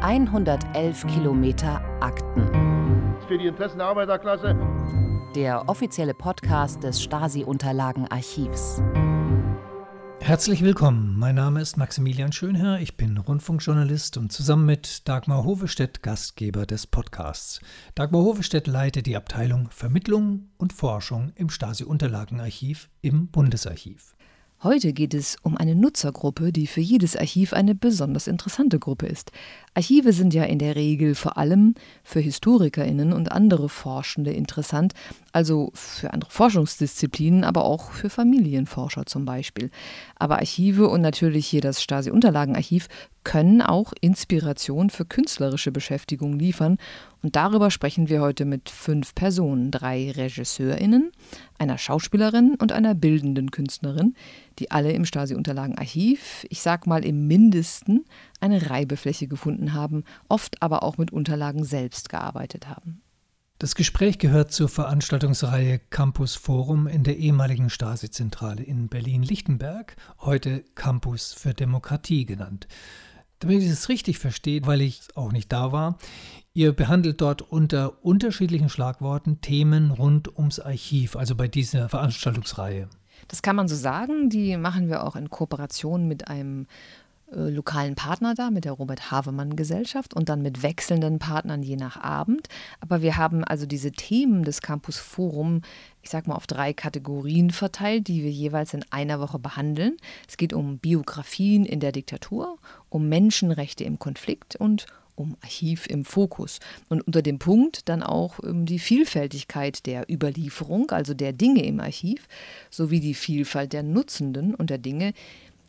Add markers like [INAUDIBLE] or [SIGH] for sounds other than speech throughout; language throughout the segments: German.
111 Kilometer Akten. Für die Interessen der Arbeiterklasse. Der offizielle Podcast des Stasi-Unterlagenarchivs. Herzlich willkommen. Mein Name ist Maximilian Schönherr. Ich bin Rundfunkjournalist und zusammen mit Dagmar Hovestedt Gastgeber des Podcasts. Dagmar Hovestedt leitet die Abteilung Vermittlung und Forschung im Stasi-Unterlagenarchiv im Bundesarchiv. Heute geht es um eine Nutzergruppe, die für jedes Archiv eine besonders interessante Gruppe ist. Archive sind ja in der Regel vor allem für Historikerinnen und andere Forschende interessant, also für andere Forschungsdisziplinen, aber auch für Familienforscher zum Beispiel. Aber Archive und natürlich hier das Stasi-Unterlagenarchiv können auch Inspiration für künstlerische Beschäftigung liefern. Und darüber sprechen wir heute mit fünf Personen, drei RegisseurInnen, einer Schauspielerin und einer bildenden Künstlerin, die alle im Stasi-Unterlagenarchiv, ich sag mal im Mindesten, eine Reibefläche gefunden haben, oft aber auch mit Unterlagen selbst gearbeitet haben. Das Gespräch gehört zur Veranstaltungsreihe Campus Forum in der ehemaligen Stasi-Zentrale in Berlin-Lichtenberg, heute Campus für Demokratie genannt. Damit ich es richtig verstehe, weil ich auch nicht da war, ihr behandelt dort unter unterschiedlichen Schlagworten Themen rund ums Archiv, also bei dieser Veranstaltungsreihe. Das kann man so sagen. Die machen wir auch in Kooperation mit einem äh, lokalen Partner da, mit der Robert Havemann Gesellschaft und dann mit wechselnden Partnern je nach Abend. Aber wir haben also diese Themen des Campus Forum, ich sag mal, auf drei Kategorien verteilt, die wir jeweils in einer Woche behandeln. Es geht um Biografien in der Diktatur, um Menschenrechte im Konflikt und um Archiv im Fokus. Und unter dem Punkt dann auch um die Vielfältigkeit der Überlieferung, also der Dinge im Archiv, sowie die Vielfalt der Nutzenden und der Dinge,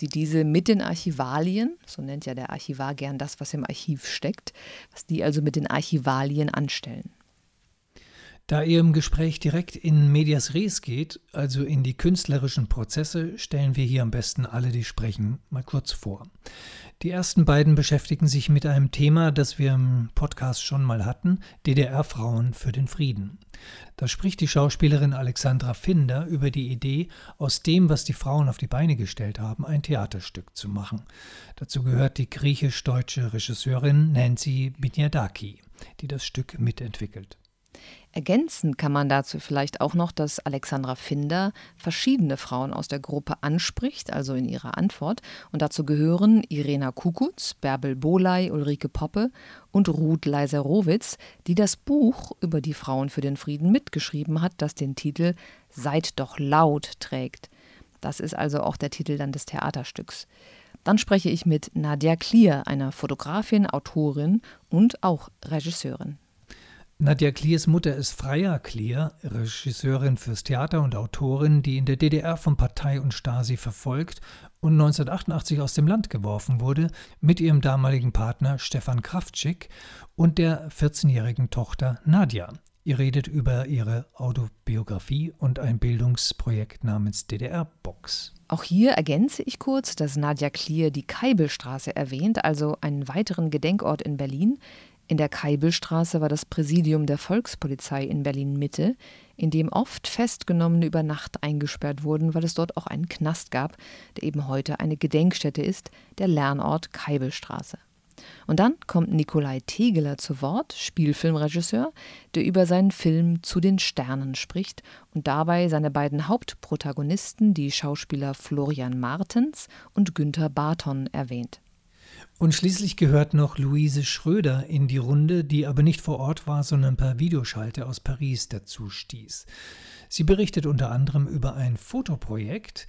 die diese mit den Archivalien, so nennt ja der Archivar gern das, was im Archiv steckt, was die also mit den Archivalien anstellen. Da ihr im Gespräch direkt in Medias Res geht, also in die künstlerischen Prozesse, stellen wir hier am besten alle, die sprechen, mal kurz vor. Die ersten beiden beschäftigen sich mit einem Thema, das wir im Podcast schon mal hatten, DDR-Frauen für den Frieden. Da spricht die Schauspielerin Alexandra Finder über die Idee, aus dem, was die Frauen auf die Beine gestellt haben, ein Theaterstück zu machen. Dazu gehört die griechisch-deutsche Regisseurin Nancy Binyadaki, die das Stück mitentwickelt. Ergänzend kann man dazu vielleicht auch noch, dass Alexandra Finder verschiedene Frauen aus der Gruppe anspricht, also in ihrer Antwort. Und dazu gehören Irena Kukutz, Bärbel Boley, Ulrike Poppe und Ruth Leiser-Rowitz, die das Buch über die Frauen für den Frieden mitgeschrieben hat, das den Titel Seid doch laut trägt. Das ist also auch der Titel dann des Theaterstücks. Dann spreche ich mit Nadia Klier, einer Fotografin, Autorin und auch Regisseurin. Nadja Kliers Mutter ist Freya Klier, Regisseurin fürs Theater und Autorin, die in der DDR von Partei und Stasi verfolgt und 1988 aus dem Land geworfen wurde, mit ihrem damaligen Partner Stefan Kraftschick und der 14-jährigen Tochter Nadja. Ihr redet über ihre Autobiografie und ein Bildungsprojekt namens DDR-Box. Auch hier ergänze ich kurz, dass Nadja Klier die Keibelstraße erwähnt, also einen weiteren Gedenkort in Berlin, in der Keibelstraße war das Präsidium der Volkspolizei in Berlin-Mitte, in dem oft Festgenommene über Nacht eingesperrt wurden, weil es dort auch einen Knast gab, der eben heute eine Gedenkstätte ist, der Lernort Keibelstraße. Und dann kommt Nikolai Tegeler zu Wort, Spielfilmregisseur, der über seinen Film Zu den Sternen spricht und dabei seine beiden Hauptprotagonisten, die Schauspieler Florian Martens und Günther Barton, erwähnt. Und schließlich gehört noch Luise Schröder in die Runde, die aber nicht vor Ort war, sondern per Videoschalte aus Paris dazu stieß. Sie berichtet unter anderem über ein Fotoprojekt,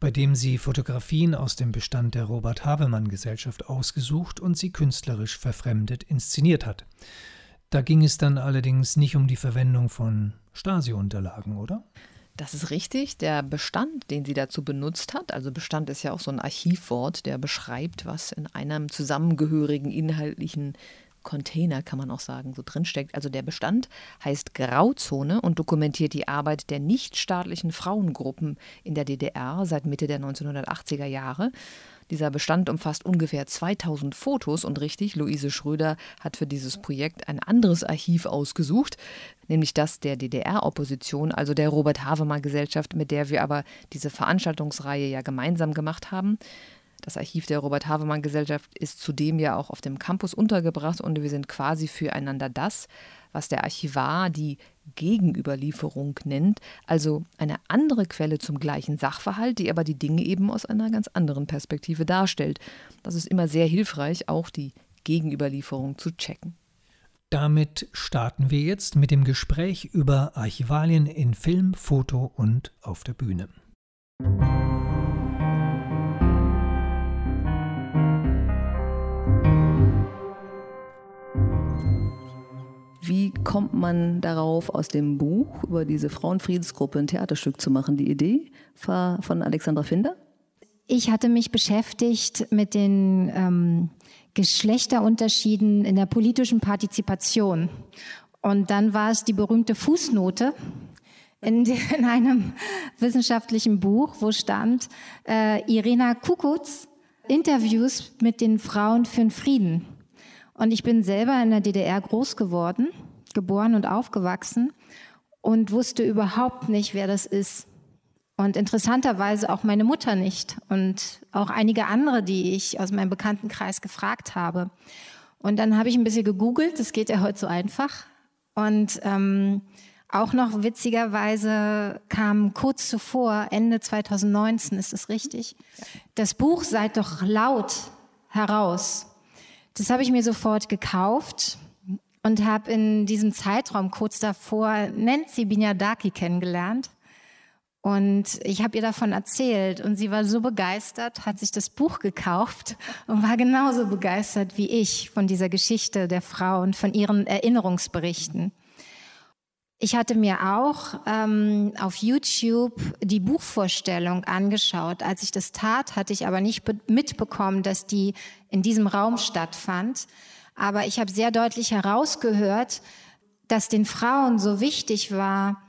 bei dem sie Fotografien aus dem Bestand der Robert Havemann Gesellschaft ausgesucht und sie künstlerisch verfremdet inszeniert hat. Da ging es dann allerdings nicht um die Verwendung von Stasi-Unterlagen, oder? Das ist richtig. Der Bestand, den sie dazu benutzt hat, also Bestand ist ja auch so ein Archivwort, der beschreibt, was in einem zusammengehörigen inhaltlichen Container, kann man auch sagen, so drinsteckt. Also der Bestand heißt Grauzone und dokumentiert die Arbeit der nichtstaatlichen Frauengruppen in der DDR seit Mitte der 1980er Jahre. Dieser Bestand umfasst ungefähr 2000 Fotos und richtig, Luise Schröder hat für dieses Projekt ein anderes Archiv ausgesucht, nämlich das der DDR-Opposition, also der Robert Havemann Gesellschaft, mit der wir aber diese Veranstaltungsreihe ja gemeinsam gemacht haben. Das Archiv der Robert Havemann Gesellschaft ist zudem ja auch auf dem Campus untergebracht und wir sind quasi füreinander das, was der Archivar die Gegenüberlieferung nennt, also eine andere Quelle zum gleichen Sachverhalt, die aber die Dinge eben aus einer ganz anderen Perspektive darstellt. Das ist immer sehr hilfreich, auch die Gegenüberlieferung zu checken. Damit starten wir jetzt mit dem Gespräch über Archivalien in Film, Foto und auf der Bühne. Wie kommt man darauf, aus dem Buch über diese Frauenfriedensgruppe ein Theaterstück zu machen? Die Idee war von Alexandra Finder? Ich hatte mich beschäftigt mit den ähm, Geschlechterunterschieden in der politischen Partizipation. Und dann war es die berühmte Fußnote in, in einem wissenschaftlichen Buch, wo stand äh, Irena Kukutz, Interviews mit den Frauen für den Frieden. Und ich bin selber in der DDR groß geworden, geboren und aufgewachsen und wusste überhaupt nicht, wer das ist. Und interessanterweise auch meine Mutter nicht und auch einige andere, die ich aus meinem Bekanntenkreis gefragt habe. Und dann habe ich ein bisschen gegoogelt, das geht ja heute so einfach. Und ähm, auch noch witzigerweise kam kurz zuvor, Ende 2019 ist es richtig, das Buch Seid doch laut heraus. Das habe ich mir sofort gekauft und habe in diesem Zeitraum kurz davor Nancy Binyadaki kennengelernt. Und ich habe ihr davon erzählt und sie war so begeistert, hat sich das Buch gekauft und war genauso begeistert wie ich von dieser Geschichte der Frau und von ihren Erinnerungsberichten. Ich hatte mir auch ähm, auf YouTube die Buchvorstellung angeschaut. Als ich das tat, hatte ich aber nicht mitbekommen, dass die in diesem Raum stattfand. Aber ich habe sehr deutlich herausgehört, dass den Frauen so wichtig war,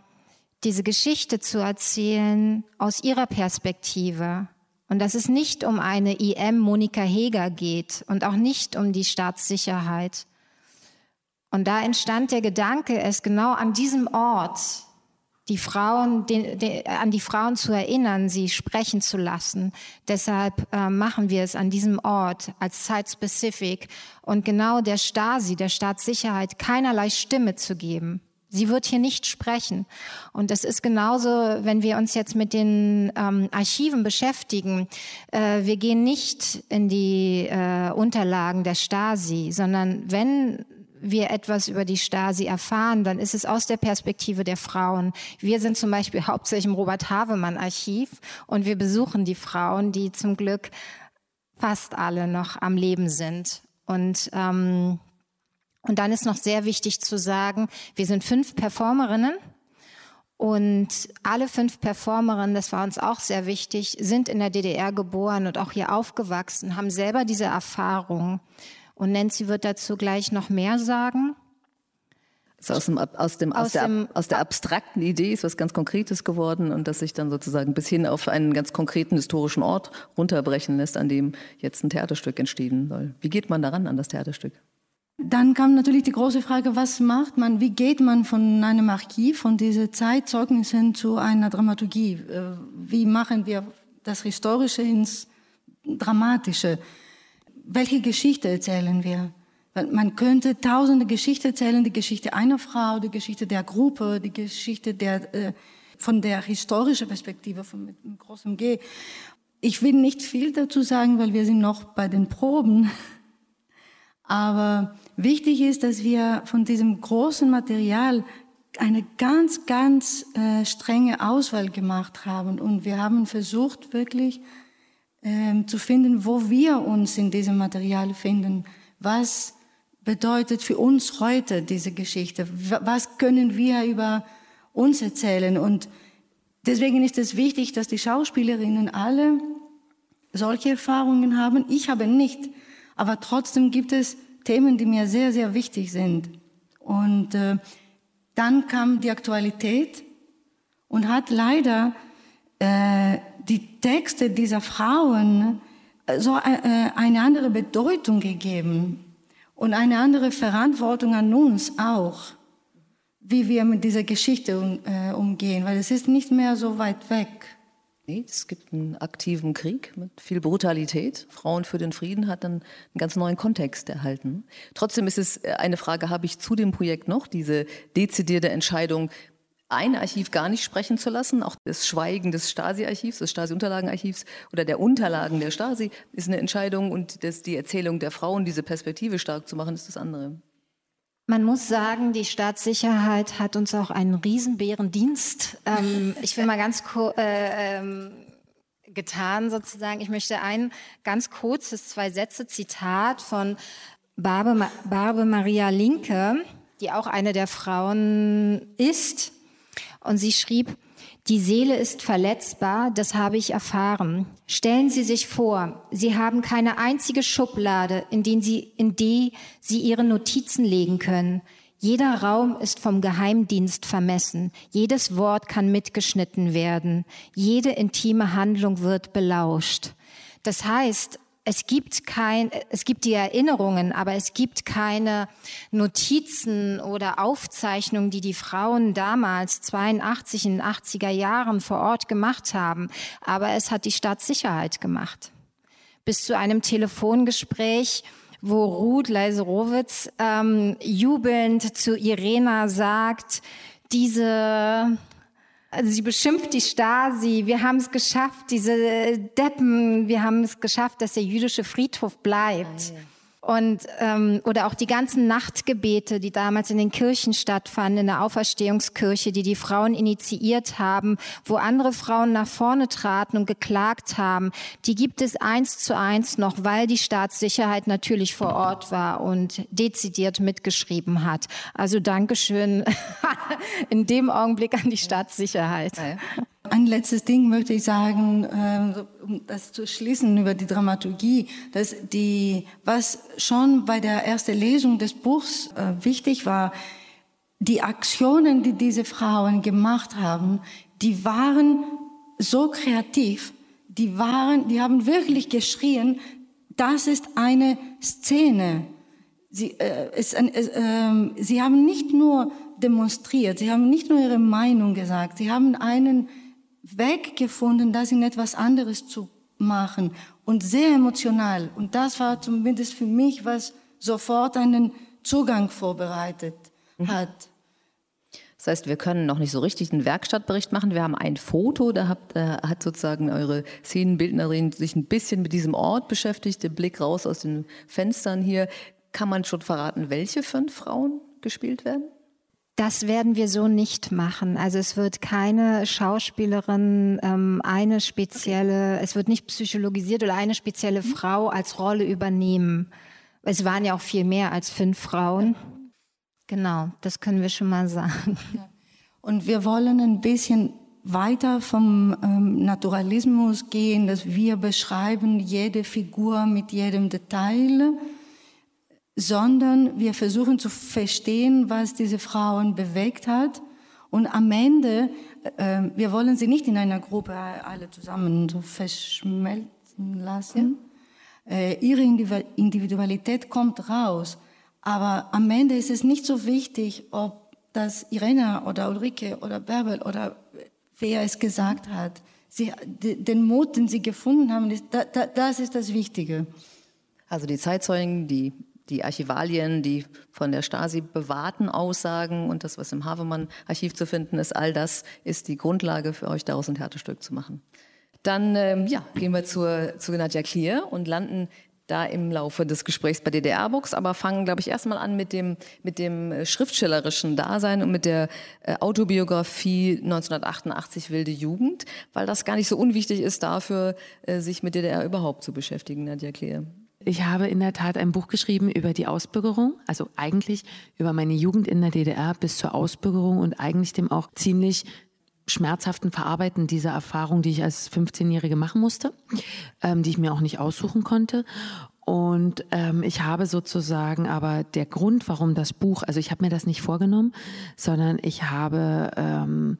diese Geschichte zu erzählen aus ihrer Perspektive. Und dass es nicht um eine IM Monika Heger geht und auch nicht um die Staatssicherheit. Und da entstand der Gedanke, es genau an diesem Ort die Frauen, den, den, an die Frauen zu erinnern, sie sprechen zu lassen. Deshalb äh, machen wir es an diesem Ort als Site-Specific und genau der Stasi, der Staatssicherheit, keinerlei Stimme zu geben. Sie wird hier nicht sprechen. Und das ist genauso, wenn wir uns jetzt mit den ähm, Archiven beschäftigen. Äh, wir gehen nicht in die äh, Unterlagen der Stasi, sondern wenn wir etwas über die Stasi erfahren, dann ist es aus der Perspektive der Frauen. Wir sind zum Beispiel [LAUGHS] hauptsächlich im Robert Havemann Archiv und wir besuchen die Frauen, die zum Glück fast alle noch am Leben sind. Und ähm, und dann ist noch sehr wichtig zu sagen, wir sind fünf Performerinnen und alle fünf Performerinnen, das war uns auch sehr wichtig, sind in der DDR geboren und auch hier aufgewachsen, haben selber diese Erfahrung. Und Nancy wird dazu gleich noch mehr sagen. Also aus, dem, aus, dem, aus, aus, der, dem, aus der abstrakten Idee ist was ganz Konkretes geworden und das sich dann sozusagen bis hin auf einen ganz konkreten historischen Ort runterbrechen lässt, an dem jetzt ein Theaterstück entstehen soll. Wie geht man daran an das Theaterstück? Dann kam natürlich die große Frage, was macht man, wie geht man von einem Archiv, von diesen Zeitzeugnissen zu einer Dramaturgie? Äh, wie machen wir das Historische ins Dramatische? Welche Geschichte erzählen wir? Man könnte tausende Geschichten erzählen, die Geschichte einer Frau, die Geschichte der Gruppe, die Geschichte der, äh, von der historischen Perspektive, von mit großem G. Ich will nicht viel dazu sagen, weil wir sind noch bei den Proben. [LAUGHS] Aber wichtig ist, dass wir von diesem großen Material eine ganz, ganz äh, strenge Auswahl gemacht haben. Und wir haben versucht, wirklich äh, zu finden, wo wir uns in diesem Material finden. Was bedeutet für uns heute diese Geschichte? Was können wir über uns erzählen? Und deswegen ist es wichtig, dass die Schauspielerinnen alle solche Erfahrungen haben. Ich habe nicht. Aber trotzdem gibt es Themen, die mir sehr, sehr wichtig sind. Und äh, dann kam die Aktualität und hat leider äh, die Texte dieser Frauen äh, so äh, eine andere Bedeutung gegeben und eine andere Verantwortung an uns auch, wie wir mit dieser Geschichte um, äh, umgehen, weil es ist nicht mehr so weit weg. Nee, es gibt einen aktiven Krieg mit viel Brutalität. Frauen für den Frieden hat dann einen ganz neuen Kontext erhalten. Trotzdem ist es eine Frage, habe ich zu dem Projekt noch diese dezidierte Entscheidung, ein Archiv gar nicht sprechen zu lassen, auch das Schweigen des Stasi-Archivs, des Stasi-Unterlagenarchivs oder der Unterlagen der Stasi ist eine Entscheidung und das, die Erzählung der Frauen, diese Perspektive stark zu machen, ist das andere. Man muss sagen, die Staatssicherheit hat uns auch einen Riesenbärendienst. Ähm, [LAUGHS] ich will mal ganz kurz äh, ähm, getan sozusagen. Ich möchte ein ganz kurzes zwei Sätze Zitat von Barbe, Barbe Maria Linke, die auch eine der Frauen ist. Und sie schrieb, die Seele ist verletzbar, das habe ich erfahren. Stellen Sie sich vor, Sie haben keine einzige Schublade, in, den Sie, in die Sie Ihre Notizen legen können. Jeder Raum ist vom Geheimdienst vermessen. Jedes Wort kann mitgeschnitten werden. Jede intime Handlung wird belauscht. Das heißt, es gibt kein, es gibt die Erinnerungen, aber es gibt keine Notizen oder Aufzeichnungen, die die Frauen damals 82 in den 80er Jahren vor Ort gemacht haben. Aber es hat die Staatssicherheit gemacht. Bis zu einem Telefongespräch, wo Ruth Leiserowitz ähm, jubelnd zu Irena sagt, diese also sie beschimpft die Stasi, wir haben es geschafft, diese Deppen, wir haben es geschafft, dass der jüdische Friedhof bleibt. Ja. Und ähm, oder auch die ganzen Nachtgebete, die damals in den Kirchen stattfanden, in der Auferstehungskirche, die die Frauen initiiert haben, wo andere Frauen nach vorne traten und geklagt haben, die gibt es eins zu eins noch, weil die Staatssicherheit natürlich vor Ort war und dezidiert mitgeschrieben hat. Also Dankeschön [LAUGHS] in dem Augenblick an die Staatssicherheit. Ein letztes Ding möchte ich sagen, ähm, um das zu schließen über die Dramaturgie, dass die, was schon bei der ersten Lesung des Buchs äh, wichtig war, die Aktionen, die diese Frauen gemacht haben, die waren so kreativ, die waren, die haben wirklich geschrien, das ist eine Szene. Sie, äh, es, äh, äh, sie haben nicht nur demonstriert, sie haben nicht nur ihre Meinung gesagt, sie haben einen Weg gefunden, das in etwas anderes zu machen und sehr emotional. Und das war zumindest für mich, was sofort einen Zugang vorbereitet mhm. hat. Das heißt, wir können noch nicht so richtig einen Werkstattbericht machen. Wir haben ein Foto, da habt, äh, hat sozusagen eure Szenenbildnerin sich ein bisschen mit diesem Ort beschäftigt, der Blick raus aus den Fenstern hier. Kann man schon verraten, welche fünf Frauen gespielt werden? Das werden wir so nicht machen. Also es wird keine Schauspielerin, ähm, eine spezielle, es wird nicht psychologisiert oder eine spezielle mhm. Frau als Rolle übernehmen. Es waren ja auch viel mehr als fünf Frauen. Genau, das können wir schon mal sagen. Und wir wollen ein bisschen weiter vom ähm, Naturalismus gehen, dass wir beschreiben jede Figur mit jedem Detail sondern wir versuchen zu verstehen, was diese Frauen bewegt hat. Und am Ende, äh, wir wollen sie nicht in einer Gruppe alle zusammen so verschmelzen lassen. Ja. Äh, ihre Individualität kommt raus. Aber am Ende ist es nicht so wichtig, ob das Irena oder Ulrike oder Bärbel oder wer es gesagt hat. Sie, den Mut, den sie gefunden haben, das ist das Wichtige. Also die Zeitzeugen, die die Archivalien, die von der Stasi bewahrten Aussagen und das, was im Havemann-Archiv zu finden ist, all das ist die Grundlage für euch, daraus ein Theaterstück zu machen. Dann ähm, ja, gehen wir zur, zu Nadja Klier und landen da im Laufe des Gesprächs bei DDR-Box, aber fangen, glaube ich, erstmal an mit dem, mit dem äh, schriftstellerischen Dasein und mit der äh, Autobiografie 1988 Wilde Jugend, weil das gar nicht so unwichtig ist dafür, äh, sich mit DDR überhaupt zu beschäftigen, Nadja Klier. Ich habe in der Tat ein Buch geschrieben über die Ausbürgerung, also eigentlich über meine Jugend in der DDR bis zur Ausbürgerung und eigentlich dem auch ziemlich schmerzhaften Verarbeiten dieser Erfahrung, die ich als 15-Jährige machen musste, ähm, die ich mir auch nicht aussuchen konnte. Und ähm, ich habe sozusagen aber der Grund, warum das Buch, also ich habe mir das nicht vorgenommen, sondern ich habe ähm,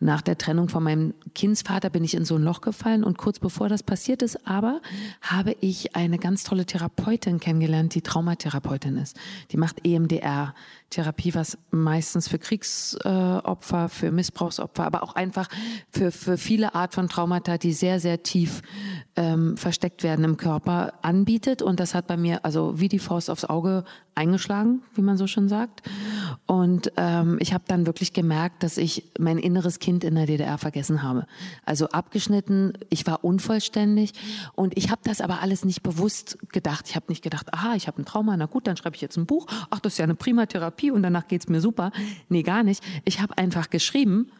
nach der Trennung von meinem Kindsvater bin ich in so ein Loch gefallen und kurz bevor das passiert ist, aber habe ich eine ganz tolle Therapeutin kennengelernt, die Traumatherapeutin ist. Die macht EMDR. Therapie, was meistens für Kriegsopfer, für Missbrauchsopfer, aber auch einfach für, für viele Art von Traumata, die sehr, sehr tief ähm, versteckt werden im Körper, anbietet. Und das hat bei mir also wie die Faust aufs Auge eingeschlagen, wie man so schon sagt. Und ähm, ich habe dann wirklich gemerkt, dass ich mein inneres Kind in der DDR vergessen habe. Also abgeschnitten, ich war unvollständig und ich habe das aber alles nicht bewusst gedacht. Ich habe nicht gedacht, aha, ich habe ein Trauma, na gut, dann schreibe ich jetzt ein Buch. Ach, das ist ja eine prima Therapie und danach geht's mir super. Nee, gar nicht. Ich habe einfach geschrieben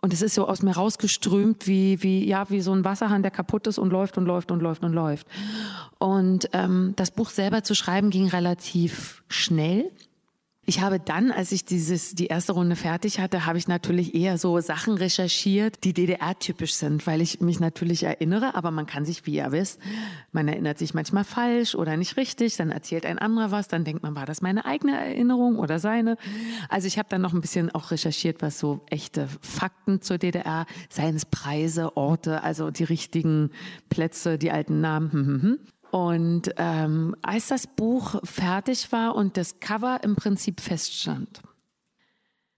und es ist so aus mir rausgeströmt wie, wie, ja, wie so ein Wasserhahn, der kaputt ist und läuft und läuft und läuft und läuft. Und ähm, das Buch selber zu schreiben ging relativ schnell. Ich habe dann, als ich dieses, die erste Runde fertig hatte, habe ich natürlich eher so Sachen recherchiert, die DDR-typisch sind, weil ich mich natürlich erinnere, aber man kann sich, wie ihr wisst, man erinnert sich manchmal falsch oder nicht richtig, dann erzählt ein anderer was, dann denkt man, war das meine eigene Erinnerung oder seine? Also ich habe dann noch ein bisschen auch recherchiert, was so echte Fakten zur DDR, seien es Preise, Orte, also die richtigen Plätze, die alten Namen. Und ähm, als das Buch fertig war und das Cover im Prinzip feststand,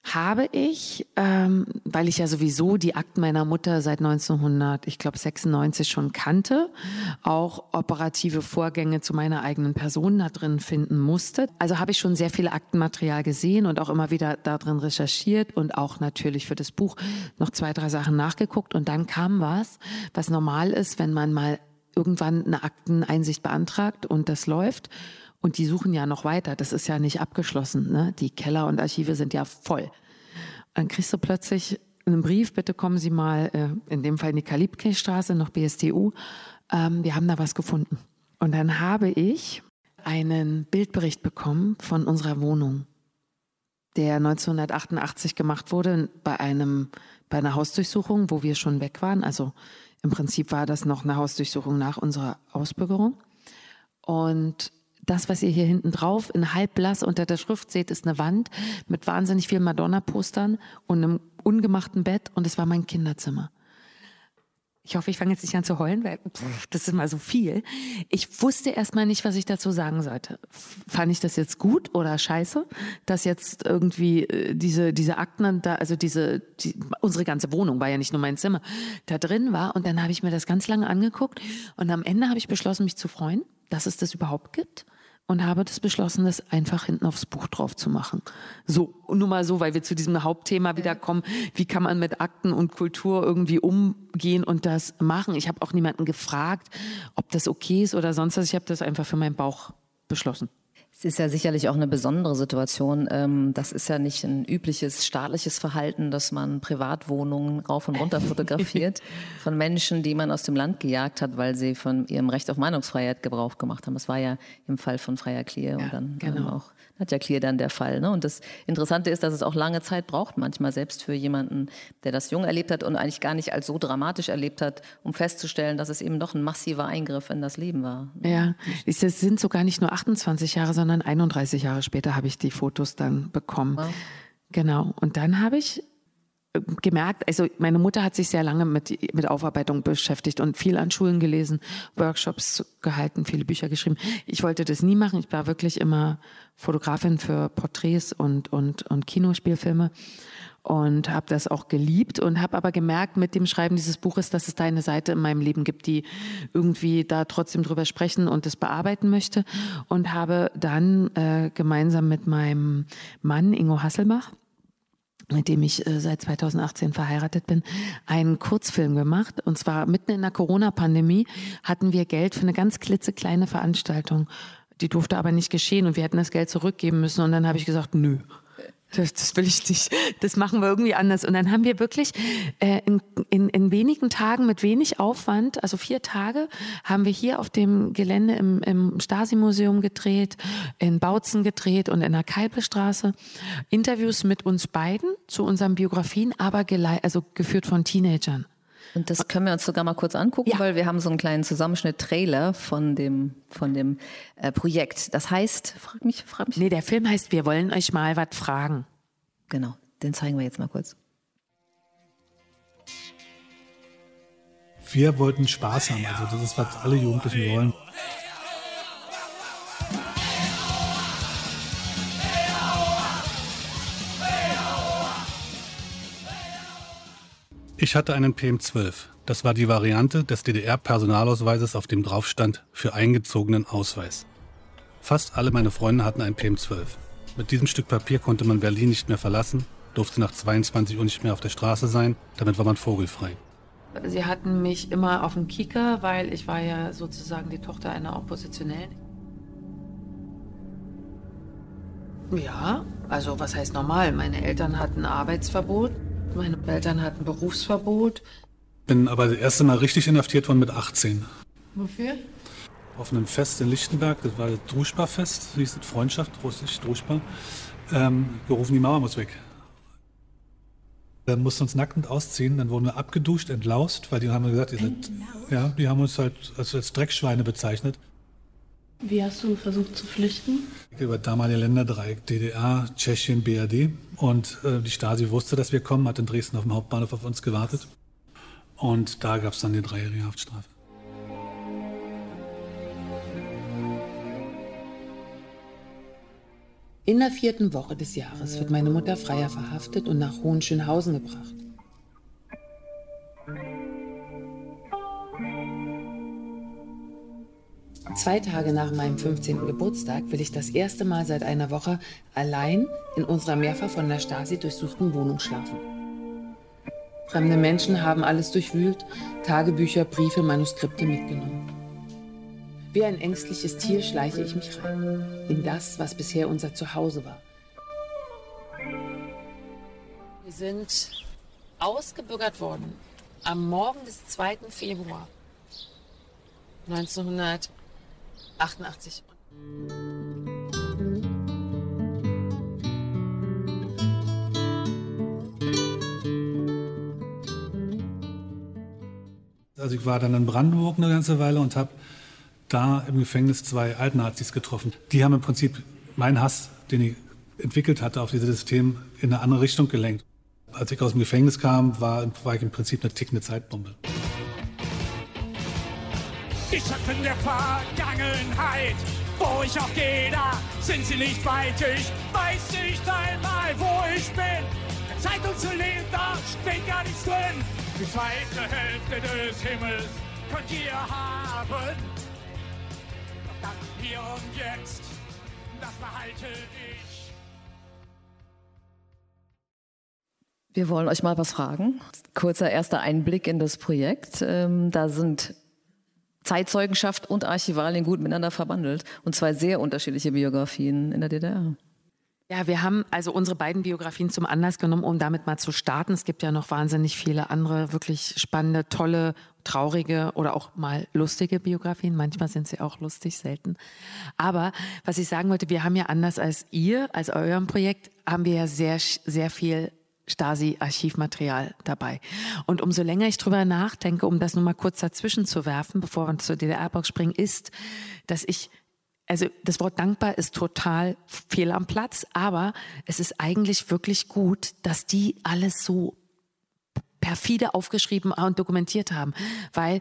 habe ich, ähm, weil ich ja sowieso die Akten meiner Mutter seit 1900, ich glaube 96 schon kannte, auch operative Vorgänge zu meiner eigenen Person da drin finden musste. Also habe ich schon sehr viel Aktenmaterial gesehen und auch immer wieder da drin recherchiert und auch natürlich für das Buch noch zwei, drei Sachen nachgeguckt. Und dann kam was, was normal ist, wenn man mal irgendwann eine Akteneinsicht beantragt und das läuft. Und die suchen ja noch weiter. Das ist ja nicht abgeschlossen. Ne? Die Keller und Archive sind ja voll. Dann kriegst du plötzlich einen Brief, bitte kommen Sie mal, äh, in dem Fall in die Kalibke-Straße, noch BSTU. Ähm, wir haben da was gefunden. Und dann habe ich einen Bildbericht bekommen von unserer Wohnung, der 1988 gemacht wurde bei einem, bei einer Hausdurchsuchung, wo wir schon weg waren. Also im Prinzip war das noch eine Hausdurchsuchung nach unserer Ausbürgerung. Und das, was ihr hier hinten drauf in halbblass unter der Schrift seht, ist eine Wand mit wahnsinnig vielen Madonna-Postern und einem ungemachten Bett und es war mein Kinderzimmer. Ich hoffe, ich fange jetzt nicht an zu heulen, weil pff, das ist mal so viel. Ich wusste erstmal nicht, was ich dazu sagen sollte. Fand ich das jetzt gut oder scheiße, dass jetzt irgendwie äh, diese diese Akten da, also diese die, unsere ganze Wohnung war ja nicht nur mein Zimmer, da drin war. Und dann habe ich mir das ganz lange angeguckt und am Ende habe ich beschlossen, mich zu freuen, dass es das überhaupt gibt und habe das beschlossen, das einfach hinten aufs Buch drauf zu machen. So, nur mal so, weil wir zu diesem Hauptthema wieder kommen, wie kann man mit Akten und Kultur irgendwie umgehen und das machen. Ich habe auch niemanden gefragt, ob das okay ist oder sonst was. Ich habe das einfach für meinen Bauch beschlossen. Es ist ja sicherlich auch eine besondere Situation. Ähm, das ist ja nicht ein übliches staatliches Verhalten, dass man Privatwohnungen rauf und runter fotografiert [LAUGHS] von Menschen, die man aus dem Land gejagt hat, weil sie von ihrem Recht auf Meinungsfreiheit Gebrauch gemacht haben. Das war ja im Fall von Freier Klier ja, und dann genau. auch Nadja Klier dann der Fall. Ne? Und das Interessante ist, dass es auch lange Zeit braucht, manchmal selbst für jemanden, der das jung erlebt hat und eigentlich gar nicht als so dramatisch erlebt hat, um festzustellen, dass es eben doch ein massiver Eingriff in das Leben war. Ja, es sind sogar nicht nur 28 Jahre, sondern sondern 31 Jahre später habe ich die Fotos dann bekommen. Wow. Genau. Und dann habe ich gemerkt, also meine Mutter hat sich sehr lange mit, mit Aufarbeitung beschäftigt und viel an Schulen gelesen, Workshops gehalten, viele Bücher geschrieben. Ich wollte das nie machen. Ich war wirklich immer Fotografin für Porträts und, und, und Kinospielfilme und habe das auch geliebt und habe aber gemerkt mit dem Schreiben dieses Buches, dass es da eine Seite in meinem Leben gibt, die irgendwie da trotzdem drüber sprechen und das bearbeiten möchte und habe dann äh, gemeinsam mit meinem Mann Ingo Hasselbach mit dem ich äh, seit 2018 verheiratet bin, einen Kurzfilm gemacht. Und zwar mitten in der Corona-Pandemie hatten wir Geld für eine ganz klitzekleine Veranstaltung. Die durfte aber nicht geschehen und wir hätten das Geld zurückgeben müssen. Und dann habe ich gesagt, nö, das, das will ich nicht. Das machen wir irgendwie anders. Und dann haben wir wirklich äh, in, in, in wenigen Tagen mit wenig Aufwand, also vier Tage, haben wir hier auf dem Gelände im, im Stasi-Museum gedreht, in Bautzen gedreht und in der Kalpestraße. Interviews mit uns beiden zu unseren Biografien, aber also geführt von Teenagern. Und das können wir uns sogar mal kurz angucken, ja. weil wir haben so einen kleinen Zusammenschnitt-Trailer von dem, von dem äh, Projekt. Das heißt, frag mich, frag mich. Nee, der Film heißt Wir wollen euch mal was fragen. Genau, den zeigen wir jetzt mal kurz. Wir wollten Spaß haben, also das ist, was alle Jugendlichen wollen. Ich hatte einen PM12. Das war die Variante des DDR-Personalausweises, auf dem drauf stand für eingezogenen Ausweis. Fast alle meine Freunde hatten einen PM12. Mit diesem Stück Papier konnte man Berlin nicht mehr verlassen, durfte nach 22 Uhr nicht mehr auf der Straße sein, damit war man vogelfrei. Sie hatten mich immer auf dem Kieker, weil ich war ja sozusagen die Tochter einer Oppositionellen. Ja, also was heißt normal? Meine Eltern hatten Arbeitsverbot, meine Eltern hatten Berufsverbot, bin aber das erste Mal richtig inhaftiert worden mit 18. Wofür? Auf einem Fest in Lichtenberg, das war das Druschbar-Fest, hieß es Freundschaft, russisch Druschbar, ähm, gerufen, die Mauer muss weg. Dann mussten wir uns nackend ausziehen, dann wurden wir abgeduscht, entlaust, weil die haben gesagt, ihr seid, ja, die haben uns halt als, als Dreckschweine bezeichnet. Wie hast du versucht zu flüchten? Über damalige Länderdreieck, DDR, Tschechien, BRD. Und äh, die Stasi wusste, dass wir kommen, hat in Dresden auf dem Hauptbahnhof auf uns gewartet. Und da gab es dann die dreijährige Haftstrafe. In der vierten Woche des Jahres wird meine Mutter Freier verhaftet und nach Hohenschönhausen gebracht. Zwei Tage nach meinem 15. Geburtstag will ich das erste Mal seit einer Woche allein in unserer mehrfach von der Stasi durchsuchten Wohnung schlafen. Fremde Menschen haben alles durchwühlt, Tagebücher, Briefe, Manuskripte mitgenommen. Wie ein ängstliches Tier schleiche ich mich rein, in das, was bisher unser Zuhause war. Wir sind ausgebürgert worden am Morgen des 2. Februar 1988. Also ich war dann in Brandenburg eine ganze Weile und habe da im Gefängnis zwei Altnazis getroffen. Die haben im Prinzip meinen Hass, den ich entwickelt hatte auf dieses System, in eine andere Richtung gelenkt. Als ich aus dem Gefängnis kam, war, war ich im Prinzip eine tickende Zeitbombe. Die Schatten der Vergangenheit, wo ich auch gehe, da sind sie nicht weit. Ich weiß nicht einmal, wo ich bin. Zeitung zu lesen, da steht gar nichts drin. Die zweite Hälfte des Himmels könnt ihr haben. Doch das hier und jetzt, das behalte ich. Wir wollen euch mal was fragen. Kurzer erster Einblick in das Projekt. Ähm, da sind Zeitzeugenschaft und Archivalien gut miteinander verwandelt und zwei sehr unterschiedliche Biografien in der DDR. Ja, wir haben also unsere beiden Biografien zum Anlass genommen, um damit mal zu starten. Es gibt ja noch wahnsinnig viele andere wirklich spannende, tolle, traurige oder auch mal lustige Biografien. Manchmal sind sie auch lustig, selten. Aber was ich sagen wollte, wir haben ja anders als ihr, als eurem Projekt, haben wir ja sehr, sehr viel Stasi-Archivmaterial dabei. Und umso länger ich drüber nachdenke, um das nur mal kurz dazwischen zu werfen, bevor wir zur DDR-Box springen, ist, dass ich also das Wort dankbar ist total fehl am Platz, aber es ist eigentlich wirklich gut, dass die alles so perfide aufgeschrieben und dokumentiert haben, weil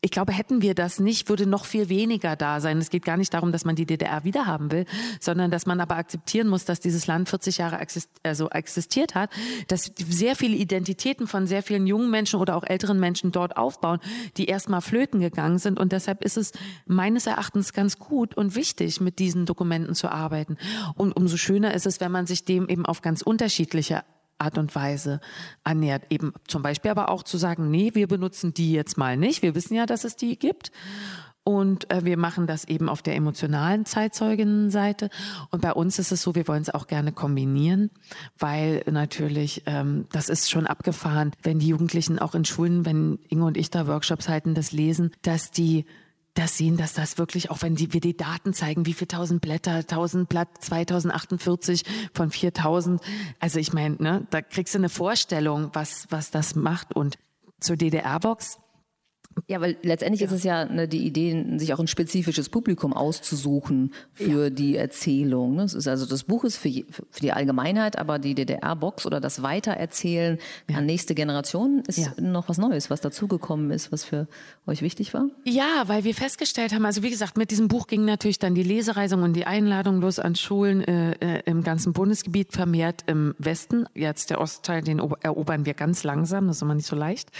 ich glaube, hätten wir das nicht, würde noch viel weniger da sein. Es geht gar nicht darum, dass man die DDR wiederhaben will, sondern dass man aber akzeptieren muss, dass dieses Land 40 Jahre also existiert hat, dass sehr viele Identitäten von sehr vielen jungen Menschen oder auch älteren Menschen dort aufbauen, die erstmal flöten gegangen sind. Und deshalb ist es meines Erachtens ganz gut und wichtig, mit diesen Dokumenten zu arbeiten. Und umso schöner ist es, wenn man sich dem eben auf ganz unterschiedliche Art und Weise annähert. Eben zum Beispiel aber auch zu sagen, nee, wir benutzen die jetzt mal nicht. Wir wissen ja, dass es die gibt. Und äh, wir machen das eben auf der emotionalen Zeitzeuginnenseite. Und bei uns ist es so, wir wollen es auch gerne kombinieren, weil natürlich, ähm, das ist schon abgefahren, wenn die Jugendlichen auch in Schulen, wenn Inge und ich da Workshops halten, das lesen, dass die das sehen, dass das wirklich, auch wenn die, wir die Daten zeigen, wie viel tausend Blätter, tausend Blatt 2048 von 4000. Also ich meine, ne, da kriegst du eine Vorstellung, was, was das macht. Und zur DDR-Box Ja, weil letztendlich ja. ist es ja ne, die Idee, sich auch ein spezifisches Publikum auszusuchen für ja. die Erzählung. Ne? ist also das Buch ist für, für die Allgemeinheit, aber die DDR-Box oder das Weitererzählen ja. an nächste Generation ist noch was Neues, was dazugekommen ist, was für euch wichtig war? Ja, weil wir festgestellt haben, also wie gesagt, mit diesem Buch ging natürlich dann die Lesereisung und die Einladung los an Schulen äh, äh im ganzen Bundesgebiet, vermehrt im Westen. Jetzt der Ostteil, den erobern wir ganz langsam, das ist immer nicht so leicht,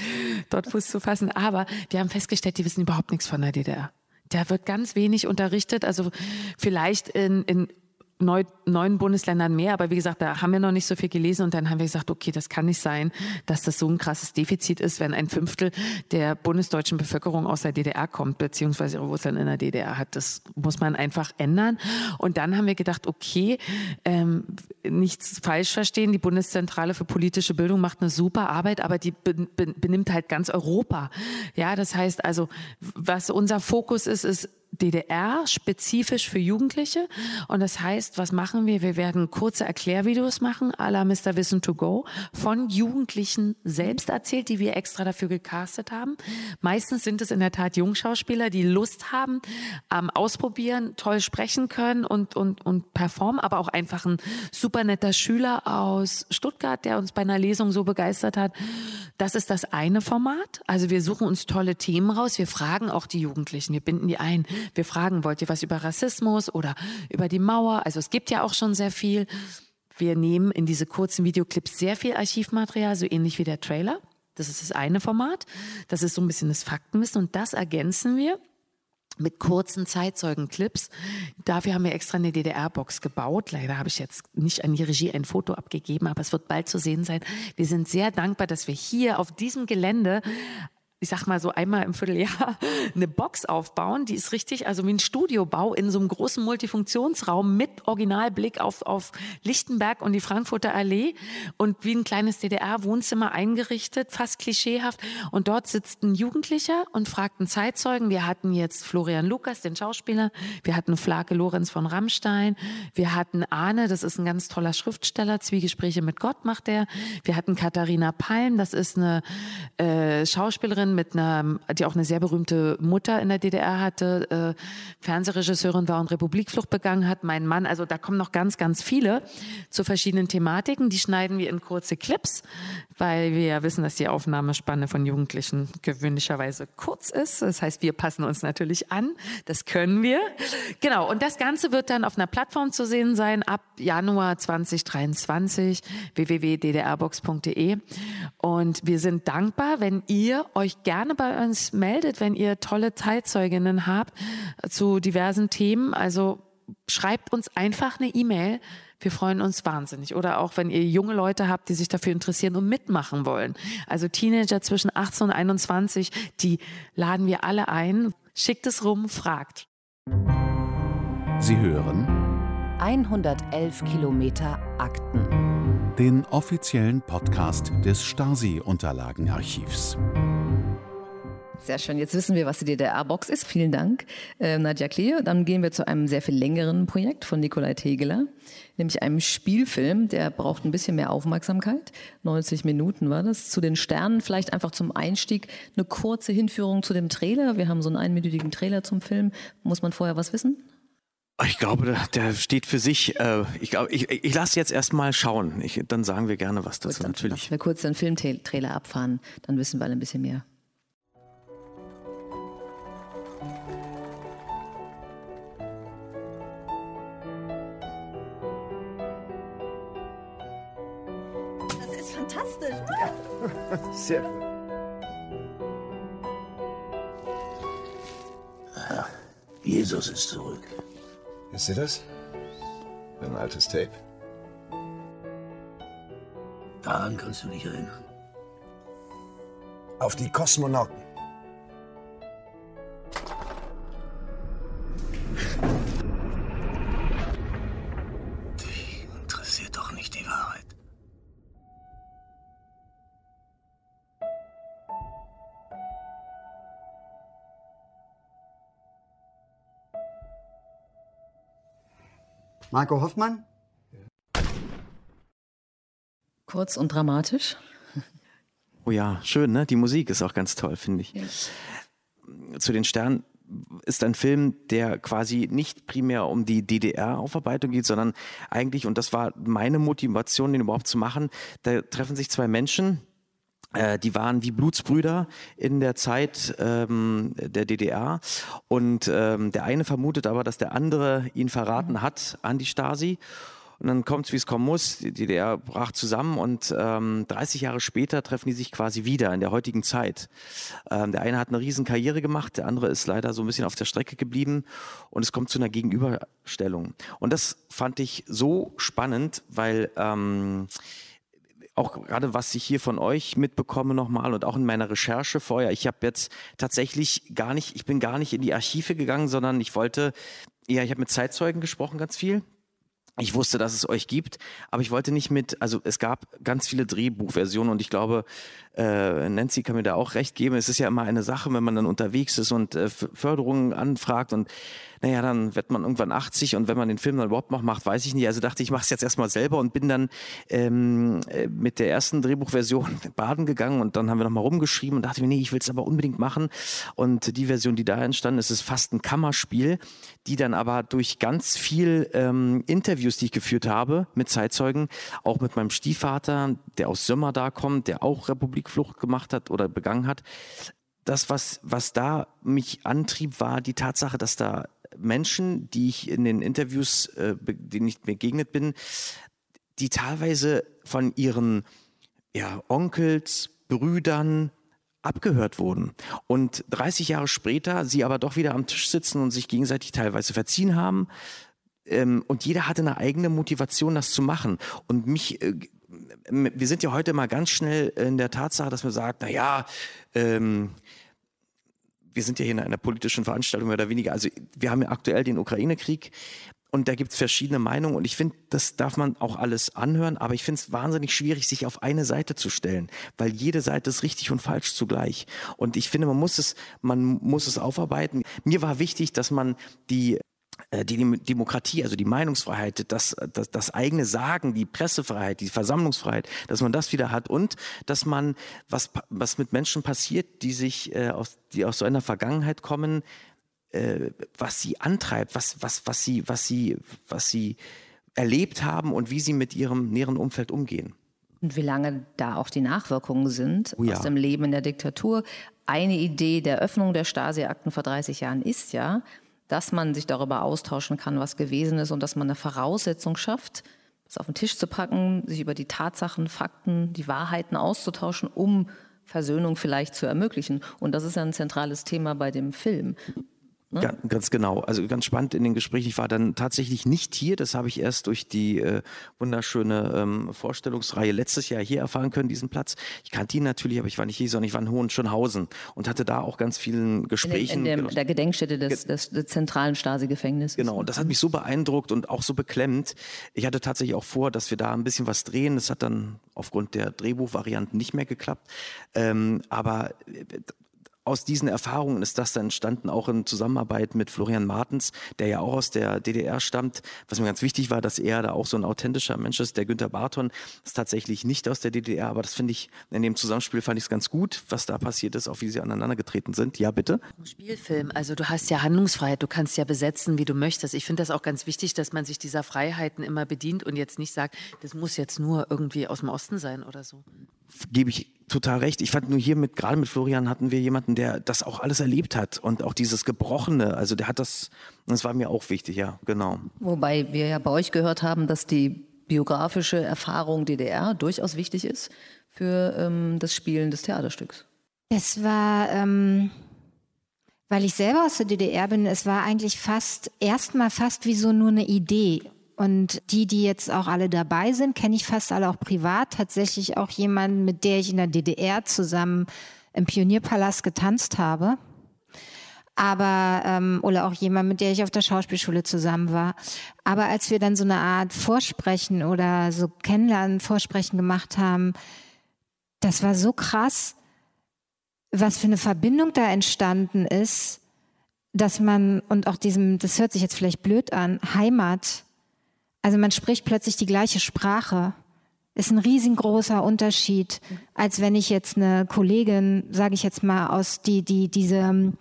dort Fuß zu fassen. Aber wir haben festgestellt, die wissen überhaupt nichts von der DDR. Da wird ganz wenig unterrichtet. Also vielleicht in, in neu, neun Bundesländern mehr, aber wie gesagt, da haben wir noch nicht so viel gelesen und dann haben wir gesagt, okay, das kann nicht sein, dass das so ein krasses Defizit ist, wenn ein Fünftel der bundesdeutschen Bevölkerung aus der DDR kommt, beziehungsweise ihre Wurzeln in der DDR hat. Das muss man einfach ändern. Und dann haben wir gedacht, okay, ähm, nichts falsch verstehen, die Bundeszentrale für politische Bildung macht eine super Arbeit, aber die benimmt halt ganz Europa. Ja, das heißt also, was unser Fokus ist, ist DDR spezifisch für Jugendliche. Und das heißt, was machen wir? Wir werden kurze Erklärvideos machen, à la Mr. Wissen to Go, von Jugendlichen selbst erzählt, die wir extra dafür gecastet haben. Meistens sind es in der Tat Jungschauspieler, die Lust haben, am Ausprobieren, toll sprechen können und, und, und performen, aber auch einfach ein super netter Schüler aus Stuttgart, der uns bei einer Lesung so begeistert hat. Das ist das eine Format. Also wir suchen uns tolle Themen raus. Wir fragen auch die Jugendlichen. Wir binden die ein. Wir fragen, wollt ihr was über Rassismus oder über die Mauer? Also es gibt ja auch schon sehr viel. Wir nehmen in diese kurzen Videoclips sehr viel Archivmaterial, so ähnlich wie der Trailer. Das ist das eine Format. Das ist so ein bisschen das Faktenwissen und das ergänzen wir mit kurzen Zeitzeugenclips. Dafür haben wir extra eine DDR-Box gebaut. Leider habe ich jetzt nicht an die Regie ein Foto abgegeben, aber es wird bald zu sehen sein. Wir sind sehr dankbar, dass wir hier auf diesem Gelände ich sag mal so einmal im Vierteljahr [LAUGHS] eine Box aufbauen, die ist richtig, also wie ein Studiobau in so einem großen Multifunktionsraum mit Originalblick auf, auf Lichtenberg und die Frankfurter Allee und wie ein kleines DDR-Wohnzimmer eingerichtet, fast klischeehaft. Und dort sitzt ein Jugendlicher und fragt einen Zeitzeugen. Wir hatten jetzt Florian Lukas, den Schauspieler. Wir hatten Flake Lorenz von Rammstein. Wir hatten Arne, das ist ein ganz toller Schriftsteller. Zwiegespräche mit Gott macht er. Wir hatten Katharina Palm, das ist eine äh, Schauspielerin, Schauspielerin mit einer, die auch eine sehr berühmte Mutter in der DDR hatte, äh, Fernsehregisseurin war und Republikflucht begangen hat, mein Mann. Also da kommen noch ganz, ganz viele zu verschiedenen Thematiken. Die schneiden wir in kurze Clips, weil wir ja wissen, dass die Aufnahmespanne von Jugendlichen gewöhnlicherweise kurz ist. Das heißt, wir passen uns natürlich an. Das können wir. Genau. Und das Ganze wird dann auf einer Plattform zu sehen sein ab Januar 2023 www.ddrbox.de. Und wir sind dankbar, wenn ihr euch gerne bei uns meldet, wenn ihr tolle Zeitzeuginnen habt zu diversen Themen. Also schreibt uns einfach eine E-Mail. Wir freuen uns wahnsinnig. Oder auch wenn ihr junge Leute habt, die sich dafür interessieren und mitmachen wollen. Also Teenager zwischen 18 und 21, die laden wir alle ein. Schickt es rum, fragt. Sie hören 111 Kilometer Akten. Den offiziellen Podcast des Stasi-Unterlagenarchivs. Sehr schön. Jetzt wissen wir, was die DDR-Box ist. Vielen Dank, äh, Nadja Klee. Dann gehen wir zu einem sehr viel längeren Projekt von Nikolai Tegeler, nämlich einem Spielfilm, der braucht ein bisschen mehr Aufmerksamkeit. 90 Minuten war das. Zu den Sternen vielleicht einfach zum Einstieg eine kurze Hinführung zu dem Trailer. Wir haben so einen einminütigen Trailer zum Film. Muss man vorher was wissen? Ich glaube, der, steht für sich. Äh, ich glaube, ich, ich lasse jetzt erstmal schauen. Ich, dann sagen wir gerne was dazu. Gut, dann natürlich. Lassen wir kurz den Filmtrailer abfahren, dann wissen wir alle ein bisschen mehr. [LAUGHS] Sehr gut. Jesus ist zurück. Ist sie das? Ein altes Tape. Daran kannst du dich erinnern. Auf die Kosmonauten. Marco Hoffmann? Kurz und dramatisch. [LAUGHS] Oh ja, schön, ne? Die Musik ist auch ganz toll, finde ich. Ja. Zu den Sternen ist ein Film, der quasi nicht primär um die DDR-Aufarbeitung geht, sondern eigentlich, und das war meine Motivation, den überhaupt zu machen, da treffen sich zwei Menschen, die waren wie Blutsbrüder in der Zeit ähm, der DDR. Und ähm, der eine vermutet aber, dass der andere ihn verraten hat an die Stasi. Und dann kommt es, wie es kommen muss. Die DDR brach zusammen und ähm, 30 Jahre später treffen die sich quasi wieder in der heutigen Zeit. Ähm, der eine hat eine riesen Karriere gemacht, der andere ist leider so ein bisschen auf der Strecke geblieben und es kommt zu einer Gegenüberstellung. Und das fand ich so spannend, weil ähm, auch gerade was ich hier von euch mitbekomme nochmal und auch in meiner Recherche vorher, ich habe jetzt tatsächlich gar nicht, ich bin gar nicht in die Archive gegangen, sondern ich wollte, ja, ich habe mit Zeitzeugen gesprochen ganz viel, ich wusste, dass es euch gibt, aber ich wollte nicht mit, also es gab ganz viele Drehbuchversionen und ich glaube, äh, Nancy kann mir da auch recht geben. Es ist ja immer eine Sache, wenn man dann unterwegs ist und äh, Förderungen anfragt und naja, dann wird man irgendwann 80 und wenn man den Film dann überhaupt noch macht, weiß ich nicht. Also dachte ich, ich mache es jetzt erstmal selber und bin dann ähm, äh, mit der ersten Drehbuchversion [LAUGHS] baden gegangen und dann haben wir nochmal rumgeschrieben und dachte mir, nee, ich will es aber unbedingt machen. Und die Version, die da entstanden ist, ist fast ein Kammerspiel, die dann aber durch ganz viel ähm, Interviews, die ich geführt habe mit Zeitzeugen, auch mit meinem Stiefvater, der aus Sömmer da kommt, der auch Republikflucht gemacht hat oder begangen hat, das, was, was da mich antrieb, war die Tatsache, dass da Menschen, die ich in den Interviews, äh, denen ich begegnet bin, die teilweise von ihren ja, Onkels, Brüdern abgehört wurden. Und 30 Jahre später sie aber doch wieder am Tisch sitzen und sich gegenseitig teilweise verziehen haben. Ähm, und jeder hatte eine eigene Motivation, das zu machen. Und mich, äh, wir sind ja heute mal ganz schnell in der Tatsache, dass man sagt, na ja, ähm, wir sind ja hier in einer politischen Veranstaltung mehr oder weniger. Also wir haben ja aktuell den Ukraine-Krieg und da gibt es verschiedene Meinungen und ich finde, das darf man auch alles anhören, aber ich finde es wahnsinnig schwierig, sich auf eine Seite zu stellen, weil jede Seite ist richtig und falsch zugleich. Und ich finde, man muss es, man muss es aufarbeiten. Mir war wichtig, dass man die die Demokratie, also die Meinungsfreiheit, das, das, das eigene Sagen, die Pressefreiheit, die Versammlungsfreiheit, dass man das wieder hat und dass man, was, was mit Menschen passiert, die sich äh, aus, die aus so einer Vergangenheit kommen, äh, was sie antreibt, was, was, was sie, was sie, was sie erlebt haben und wie sie mit ihrem näheren Umfeld umgehen. Und wie lange da auch die Nachwirkungen sind oh ja. aus dem Leben in der Diktatur. Eine Idee der Öffnung der Stasi-Akten vor 30 Jahren ist ja, dass man sich darüber austauschen kann, was gewesen ist und dass man eine Voraussetzung schafft, das auf den Tisch zu packen, sich über die Tatsachen, Fakten, die Wahrheiten auszutauschen, um Versöhnung vielleicht zu ermöglichen. Und das ist ja ein zentrales Thema bei dem Film. Ne? Ja, ganz genau. Also ganz spannend in den Gesprächen. Ich war dann tatsächlich nicht hier. Das habe ich erst durch die äh, wunderschöne ähm, Vorstellungsreihe letztes Jahr hier erfahren können, diesen Platz. Ich kannte ihn natürlich, aber ich war nicht hier, sondern ich war in Hohenschönhausen und hatte da auch ganz vielen Gesprächen. In, in der, der Gedenkstätte des, des, des zentralen Stasi-Gefängnisses. Genau, und das hat mich so beeindruckt und auch so beklemmt. Ich hatte tatsächlich auch vor, dass wir da ein bisschen was drehen. Das hat dann aufgrund der Drehbuchvarianten nicht mehr geklappt. Ähm, aber äh, aus diesen Erfahrungen ist das dann entstanden, auch in Zusammenarbeit mit Florian Martens, der ja auch aus der DDR stammt. Was mir ganz wichtig war, dass er da auch so ein authentischer Mensch ist. Der Günther Barton ist tatsächlich nicht aus der DDR, aber das finde ich, in dem Zusammenspiel fand ich es ganz gut, was da passiert ist, auch wie sie aneinandergetreten sind. Ja, bitte. Spielfilm, also du hast ja Handlungsfreiheit, du kannst ja besetzen, wie du möchtest. Ich finde das auch ganz wichtig, dass man sich dieser Freiheiten immer bedient und jetzt nicht sagt, das muss jetzt nur irgendwie aus dem Osten sein oder so. Gebe ich total recht. Ich fand nur hier mit, gerade mit Florian hatten wir jemanden, der das auch alles erlebt hat und auch dieses Gebrochene. Also der hat das, das war mir auch wichtig, ja, genau. Wobei wir ja bei euch gehört haben, dass die biografische Erfahrung DDR durchaus wichtig ist für ähm, das Spielen des Theaterstücks. Es war, ähm, weil ich selber aus der DDR bin, es war eigentlich fast, erstmal fast wie so nur eine Idee. Und die, die jetzt auch alle dabei sind, kenne ich fast alle auch privat. Tatsächlich auch jemanden, mit der ich in der DDR zusammen im Pionierpalast getanzt habe. Aber, ähm, oder auch jemand, mit der ich auf der Schauspielschule zusammen war. Aber als wir dann so eine Art Vorsprechen oder so Kennenlernen, Vorsprechen gemacht haben, das war so krass, was für eine Verbindung da entstanden ist, dass man, und auch diesem, das hört sich jetzt vielleicht blöd an, Heimat, also man spricht plötzlich die gleiche Sprache. ist ein riesengroßer Unterschied, als wenn ich jetzt eine Kollegin, sage ich jetzt mal, aus die, die diese ähm,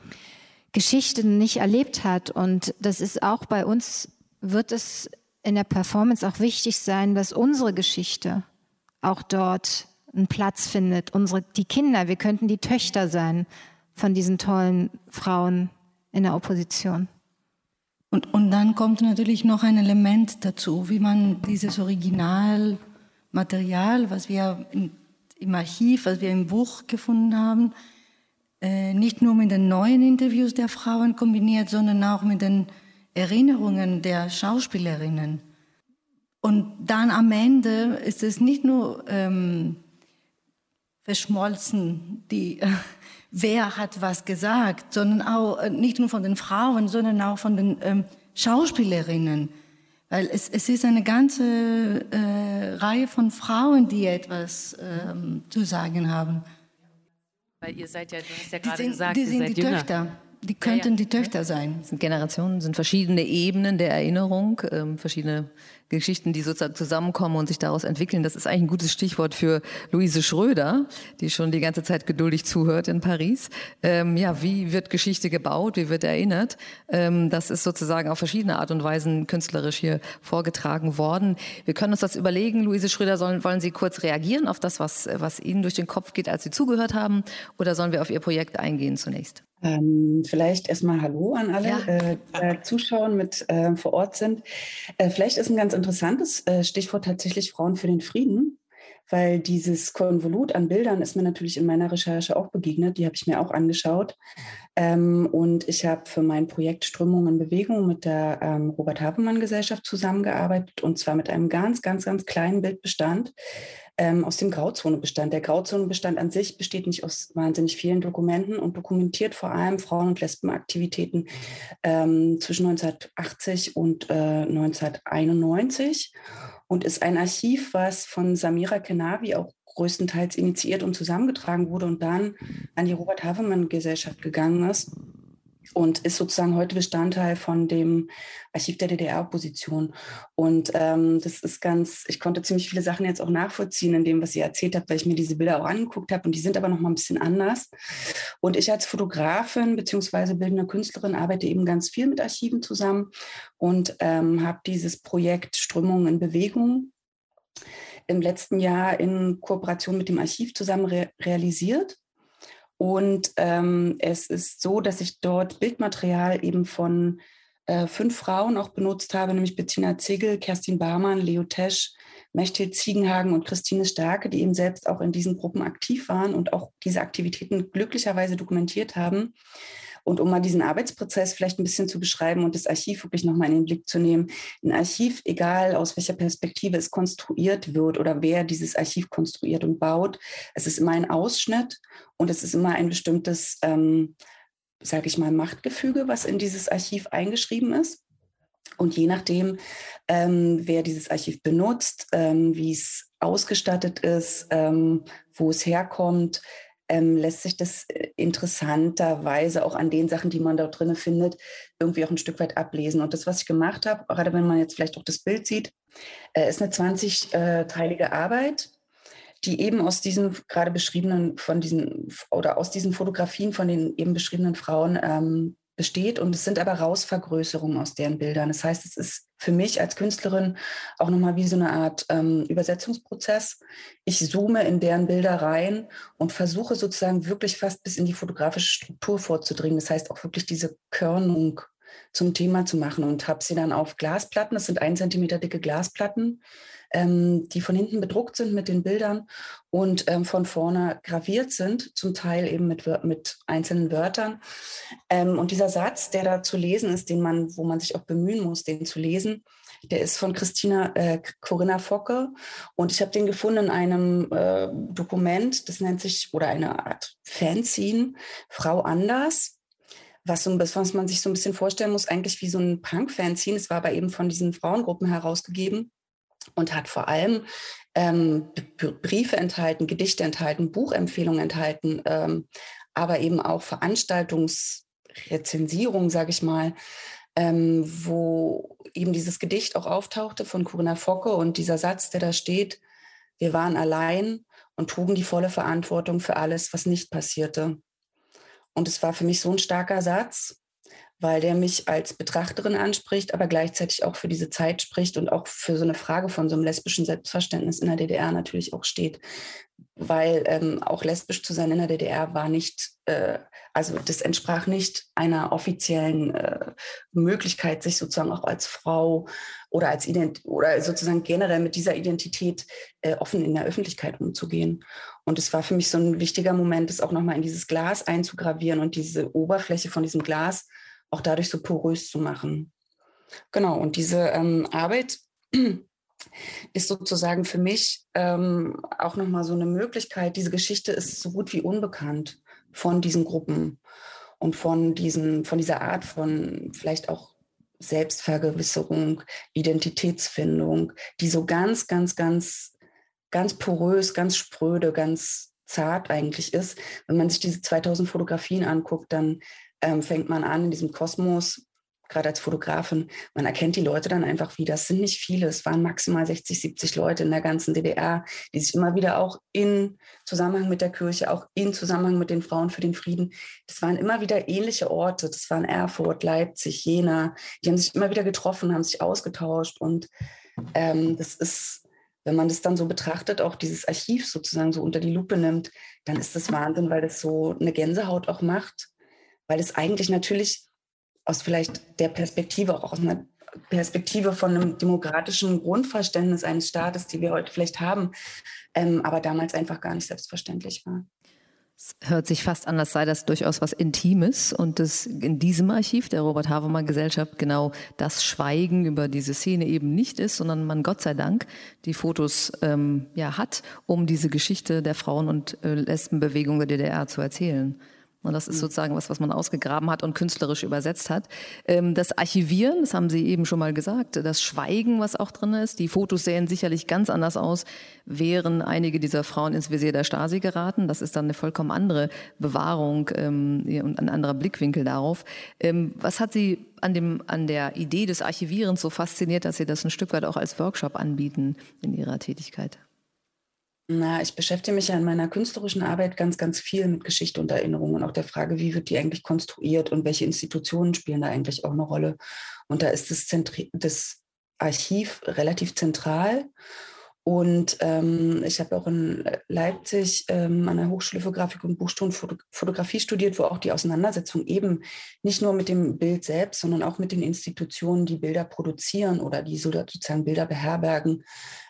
Geschichten nicht erlebt hat. Und das ist auch bei uns, wird es in der Performance auch wichtig sein, dass unsere Geschichte auch dort einen Platz findet. Unsere, die Kinder, wir könnten die Töchter sein von diesen tollen Frauen in der Opposition. Und, und dann kommt natürlich noch ein Element dazu, wie man dieses Originalmaterial, was wir in, im Archiv, was wir im Buch gefunden haben, äh, nicht nur mit den neuen Interviews der Frauen kombiniert, sondern auch mit den Erinnerungen der Schauspielerinnen. Und dann am Ende ist es nicht nur ähm, verschmolzen, die, [LAUGHS] wer hat was gesagt, sondern auch äh, nicht nur von den Frauen, sondern auch von den ähm, Schauspielerinnen. Weil es, es ist eine ganze äh, Reihe von Frauen, die etwas ähm, zu sagen haben. Weil ihr seid ja, du hast ja gerade sind, gesagt, die sind die jünger. Töchter. Die könnten ja, ja. die Töchter sein. Das sind Generationen, sind verschiedene Ebenen der Erinnerung, ähm, verschiedene Geschichten, die sozusagen zusammenkommen und sich daraus entwickeln. Das ist eigentlich ein gutes Stichwort für Luise Schröder, die schon die ganze Zeit geduldig zuhört in Paris. Ähm, ja, wie wird Geschichte gebaut? Wie wird erinnert? Ähm, das ist sozusagen auf verschiedene Art und Weisen künstlerisch hier vorgetragen worden. Wir können uns das überlegen. Luise Schröder, sollen, wollen Sie kurz reagieren auf das, was, was Ihnen durch den Kopf geht, als Sie zugehört haben? Oder sollen wir auf Ihr Projekt eingehen zunächst? Ähm, vielleicht erstmal Hallo an alle, ja. äh, die zuschauen, mit äh, vor Ort sind. Äh, vielleicht ist ein ganz interessantes äh, Stichwort tatsächlich Frauen für den Frieden, weil dieses Konvolut an Bildern ist mir natürlich in meiner Recherche auch begegnet. Die habe ich mir auch angeschaut. Ähm, und ich habe für mein Projekt Strömung in Bewegung mit der ähm, Robert Havemann Gesellschaft zusammengearbeitet und zwar mit einem ganz, ganz, ganz kleinen Bildbestand ähm, aus dem Grauzonebestand. Der Grauzonebestand an sich besteht nicht aus wahnsinnig vielen Dokumenten und dokumentiert vor allem Frauen- und Lesbenaktivitäten ähm, zwischen 1980 und äh, 1991 und ist ein Archiv, was von Samira Kenavi auch größtenteils initiiert und zusammengetragen wurde und dann an die Robert Havemann Gesellschaft gegangen ist und ist sozusagen heute Bestandteil von dem Archiv der DDR-Opposition. Und ähm, das ist ganz, ich konnte ziemlich viele Sachen jetzt auch nachvollziehen in dem, was ihr erzählt habt, weil ich mir diese Bilder auch angeguckt habe und die sind aber noch mal ein bisschen anders. Und ich als Fotografin beziehungsweise bildende Künstlerin arbeite eben ganz viel mit Archiven zusammen und ähm, habe dieses Projekt Strömungen in Bewegung im letzten Jahr in Kooperation mit dem Archiv zusammen re realisiert. Und ähm, es ist so, dass ich dort Bildmaterial eben von äh, fünf Frauen auch benutzt habe, nämlich Bettina Ziegel, Kerstin Barmann, Leo Tesch, Mechthild Ziegenhagen und Christine Starke, die eben selbst auch in diesen Gruppen aktiv waren und auch diese Aktivitäten glücklicherweise dokumentiert haben. Und um mal diesen Arbeitsprozess vielleicht ein bisschen zu beschreiben und das Archiv wirklich nochmal in den Blick zu nehmen. Ein Archiv, egal aus welcher Perspektive es konstruiert wird oder wer dieses Archiv konstruiert und baut, es ist immer ein Ausschnitt und es ist immer ein bestimmtes, ähm, sage ich mal, Machtgefüge, was in dieses Archiv eingeschrieben ist. Und je nachdem, ähm, wer dieses Archiv benutzt, ähm, wie es ausgestattet ist, ähm, wo es herkommt, ähm, lässt sich das äh, interessanterweise auch an den Sachen, die man dort drin findet, irgendwie auch ein Stück weit ablesen. Und das, was ich gemacht habe, gerade wenn man jetzt vielleicht auch das Bild sieht, äh, ist eine 20-teilige Arbeit, die eben aus diesen gerade beschriebenen, von diesen oder aus diesen Fotografien von den eben beschriebenen Frauen ähm, besteht. Und es sind aber Rausvergrößerungen aus deren Bildern. Das heißt, es ist für mich als Künstlerin auch nochmal wie so eine Art ähm, Übersetzungsprozess. Ich zoome in deren Bilder rein und versuche sozusagen wirklich fast bis in die fotografische Struktur vorzudringen. Das heißt auch wirklich diese Körnung zum Thema zu machen und habe sie dann auf Glasplatten, das sind ein Zentimeter dicke Glasplatten, ähm, die von hinten bedruckt sind mit den Bildern und ähm, von vorne graviert sind, zum Teil eben mit, mit einzelnen Wörtern. Ähm, und dieser Satz, der da zu lesen ist, den man, wo man sich auch bemühen muss, den zu lesen, der ist von Christina äh, Corinna Focke und ich habe den gefunden in einem äh, Dokument, das nennt sich, oder eine Art Fanzine, Frau Anders was, so, was man sich so ein bisschen vorstellen muss, eigentlich wie so ein Punk-Fanzine. Es war aber eben von diesen Frauengruppen herausgegeben und hat vor allem ähm, Briefe enthalten, Gedichte enthalten, Buchempfehlungen enthalten, ähm, aber eben auch Veranstaltungsrezensierungen, sage ich mal, ähm, wo eben dieses Gedicht auch auftauchte von Corinna Focke und dieser Satz, der da steht, wir waren allein und trugen die volle Verantwortung für alles, was nicht passierte. Und es war für mich so ein starker Satz, weil der mich als Betrachterin anspricht, aber gleichzeitig auch für diese Zeit spricht und auch für so eine Frage von so einem lesbischen Selbstverständnis in der DDR natürlich auch steht. Weil ähm, auch lesbisch zu sein in der DDR war nicht, äh, also das entsprach nicht einer offiziellen äh, Möglichkeit, sich sozusagen auch als Frau oder als Ident oder sozusagen generell mit dieser Identität äh, offen in der Öffentlichkeit umzugehen. Und es war für mich so ein wichtiger Moment, das auch nochmal in dieses Glas einzugravieren und diese Oberfläche von diesem Glas auch dadurch so porös zu machen. Genau, und diese ähm, Arbeit [CLEARS THROAT] ist sozusagen für mich ähm, auch nochmal so eine Möglichkeit. Diese Geschichte ist so gut wie unbekannt von diesen Gruppen und von, diesen, von dieser Art von vielleicht auch Selbstvergewisserung, Identitätsfindung, die so ganz, ganz, ganz, ganz porös, ganz spröde, ganz zart eigentlich ist. Wenn man sich diese 2000 Fotografien anguckt, dann ähm, fängt man an in diesem Kosmos, gerade als Fotografin, man erkennt die Leute dann einfach wieder. Es sind nicht viele, es waren maximal 60, 70 Leute in der ganzen DDR, die sich immer wieder auch in Zusammenhang mit der Kirche, auch in Zusammenhang mit den Frauen für den Frieden, das waren immer wieder ähnliche Orte. Das waren Erfurt, Leipzig, Jena. Die haben sich immer wieder getroffen, haben sich ausgetauscht und ähm, das ist wenn man das dann so betrachtet, auch dieses Archiv sozusagen so unter die Lupe nimmt, dann ist das Wahnsinn, weil das so eine Gänsehaut auch macht weil es eigentlich natürlich aus vielleicht der Perspektive, auch aus einer Perspektive von einem demokratischen Grundverständnis eines Staates, die wir heute vielleicht haben, ähm, aber damals einfach gar nicht selbstverständlich war. Es hört sich fast an, als sei das durchaus was Intimes und das in diesem Archiv der Robert Havemann Gesellschaft genau das Schweigen über diese Szene eben nicht ist, sondern man Gott sei Dank die Fotos ähm, ja hat, um diese Geschichte der Frauen- und äh, Lesbenbewegung der DDR zu erzählen. Und das ist mhm. sozusagen was, was man ausgegraben hat und künstlerisch übersetzt hat. Ähm, das Archivieren, das haben Sie eben schon mal gesagt, das Schweigen, was auch drin ist. Die Fotos sehen sicherlich ganz anders aus, wären einige dieser Frauen ins Visier der Stasi geraten. Das ist dann eine vollkommen andere Bewahrung ähm, und ein anderer Blickwinkel darauf. Ähm, was hat Sie an, dem, an der Idee des Archivierens so fasziniert, dass Sie das ein Stück weit auch als Workshop anbieten in Ihrer Tätigkeit? Na, ich beschäftige mich ja in meiner künstlerischen Arbeit ganz, ganz viel mit Geschichte und Erinnerung und auch der Frage, wie wird die eigentlich konstruiert und welche Institutionen spielen da eigentlich auch eine Rolle. Und da ist das, das Archiv relativ zentral. Und ähm, ich habe auch in Leipzig ähm, an der Hochschule für Grafik und Buchstunde Fotografie studiert, wo auch die Auseinandersetzung eben nicht nur mit dem Bild selbst, sondern auch mit den Institutionen, die Bilder produzieren oder die sozusagen Bilder beherbergen,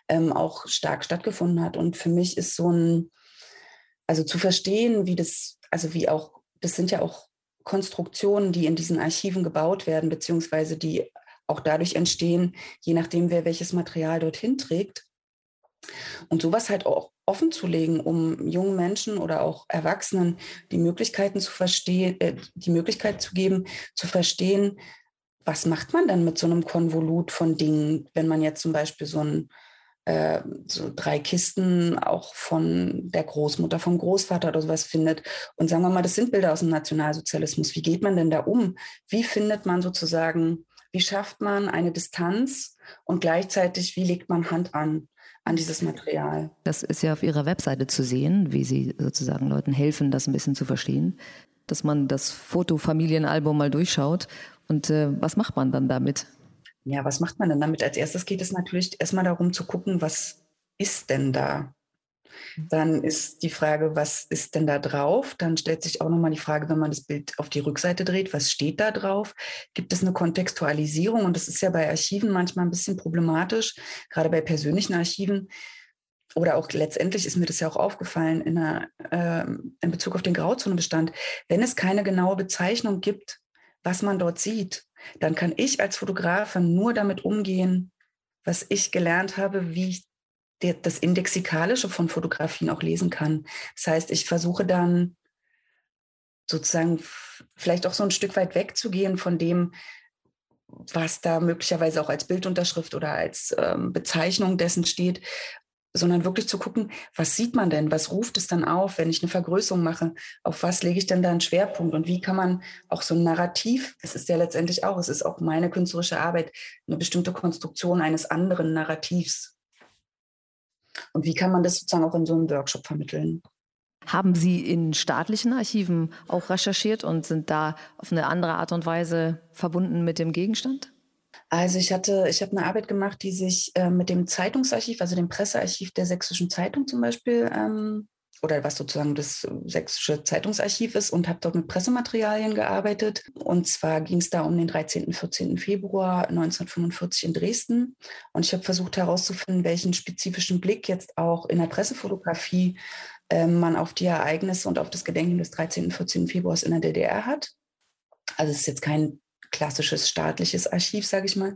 ähm, auch stark stattgefunden hat. Und für mich ist so ein, also zu verstehen, wie das, also wie auch, das sind ja auch Konstruktionen, die in diesen Archiven gebaut werden, beziehungsweise die auch dadurch entstehen, je nachdem, wer welches Material dorthin trägt. Und sowas halt auch offen zu legen, um jungen Menschen oder auch Erwachsenen die Möglichkeiten zu verstehen, äh, die Möglichkeit zu geben, zu verstehen, was macht man denn mit so einem Konvolut von Dingen, wenn man jetzt zum Beispiel so ein äh, so drei Kisten auch von der Großmutter, vom Großvater oder sowas findet. Und sagen wir mal, das sind Bilder aus dem Nationalsozialismus. Wie geht man denn da um? Wie findet man sozusagen, wie schafft man eine Distanz und gleichzeitig, wie legt man Hand an? An dieses Material. Das ist ja auf Ihrer Webseite zu sehen, wie Sie sozusagen Leuten helfen, das ein bisschen zu verstehen, dass man das Fotofamilienalbum mal durchschaut. Und äh, was macht man dann damit? ja, was macht man denn damit? Als erstes geht es natürlich erstmal darum zu gucken, was ist denn da? Dann ist die Frage, was ist denn da drauf? Dann stellt sich auch nochmal die Frage, wenn man das Bild auf die Rückseite dreht, was steht da drauf? Gibt es eine Kontextualisierung? Und das ist ja bei Archiven manchmal ein bisschen problematisch, gerade bei persönlichen Archiven. Oder auch letztendlich ist mir das ja auch aufgefallen in, einer, äh, in Bezug auf den Grauzonenbestand. Wenn es keine genaue Bezeichnung gibt, was man dort sieht, dann kann ich als Fotografin nur damit umgehen, was ich gelernt habe, wie ich das Indexikalische von Fotografien auch lesen kann. Das heißt, ich versuche dann sozusagen vielleicht auch so ein Stück weit wegzugehen von dem, was da möglicherweise auch als Bildunterschrift oder als ähm, Bezeichnung dessen steht, sondern wirklich zu gucken, was sieht man denn, was ruft es dann auf, wenn ich eine Vergrößerung mache, auf was lege ich denn da einen Schwerpunkt und wie kann man auch so ein Narrativ, es ist ja letztendlich auch, es ist auch meine künstlerische Arbeit, eine bestimmte Konstruktion eines anderen Narrativs. Und wie kann man das sozusagen auch in so einem Workshop vermitteln? Haben Sie in staatlichen Archiven auch recherchiert und sind da auf eine andere Art und Weise verbunden mit dem Gegenstand? Also ich hatte, ich habe eine Arbeit gemacht, die sich äh, mit dem Zeitungsarchiv, also dem Pressearchiv der Sächsischen Zeitung zum Beispiel, ähm, oder was sozusagen das Sächsische Zeitungsarchiv ist und habe dort mit Pressematerialien gearbeitet. Und zwar ging es da um den 13. 14. Februar 1945 in Dresden. Und ich habe versucht herauszufinden, welchen spezifischen Blick jetzt auch in der Pressefotografie äh, man auf die Ereignisse und auf das Gedenken des 13. 14. Februars in der DDR hat. Also es ist jetzt kein klassisches staatliches Archiv, sage ich mal.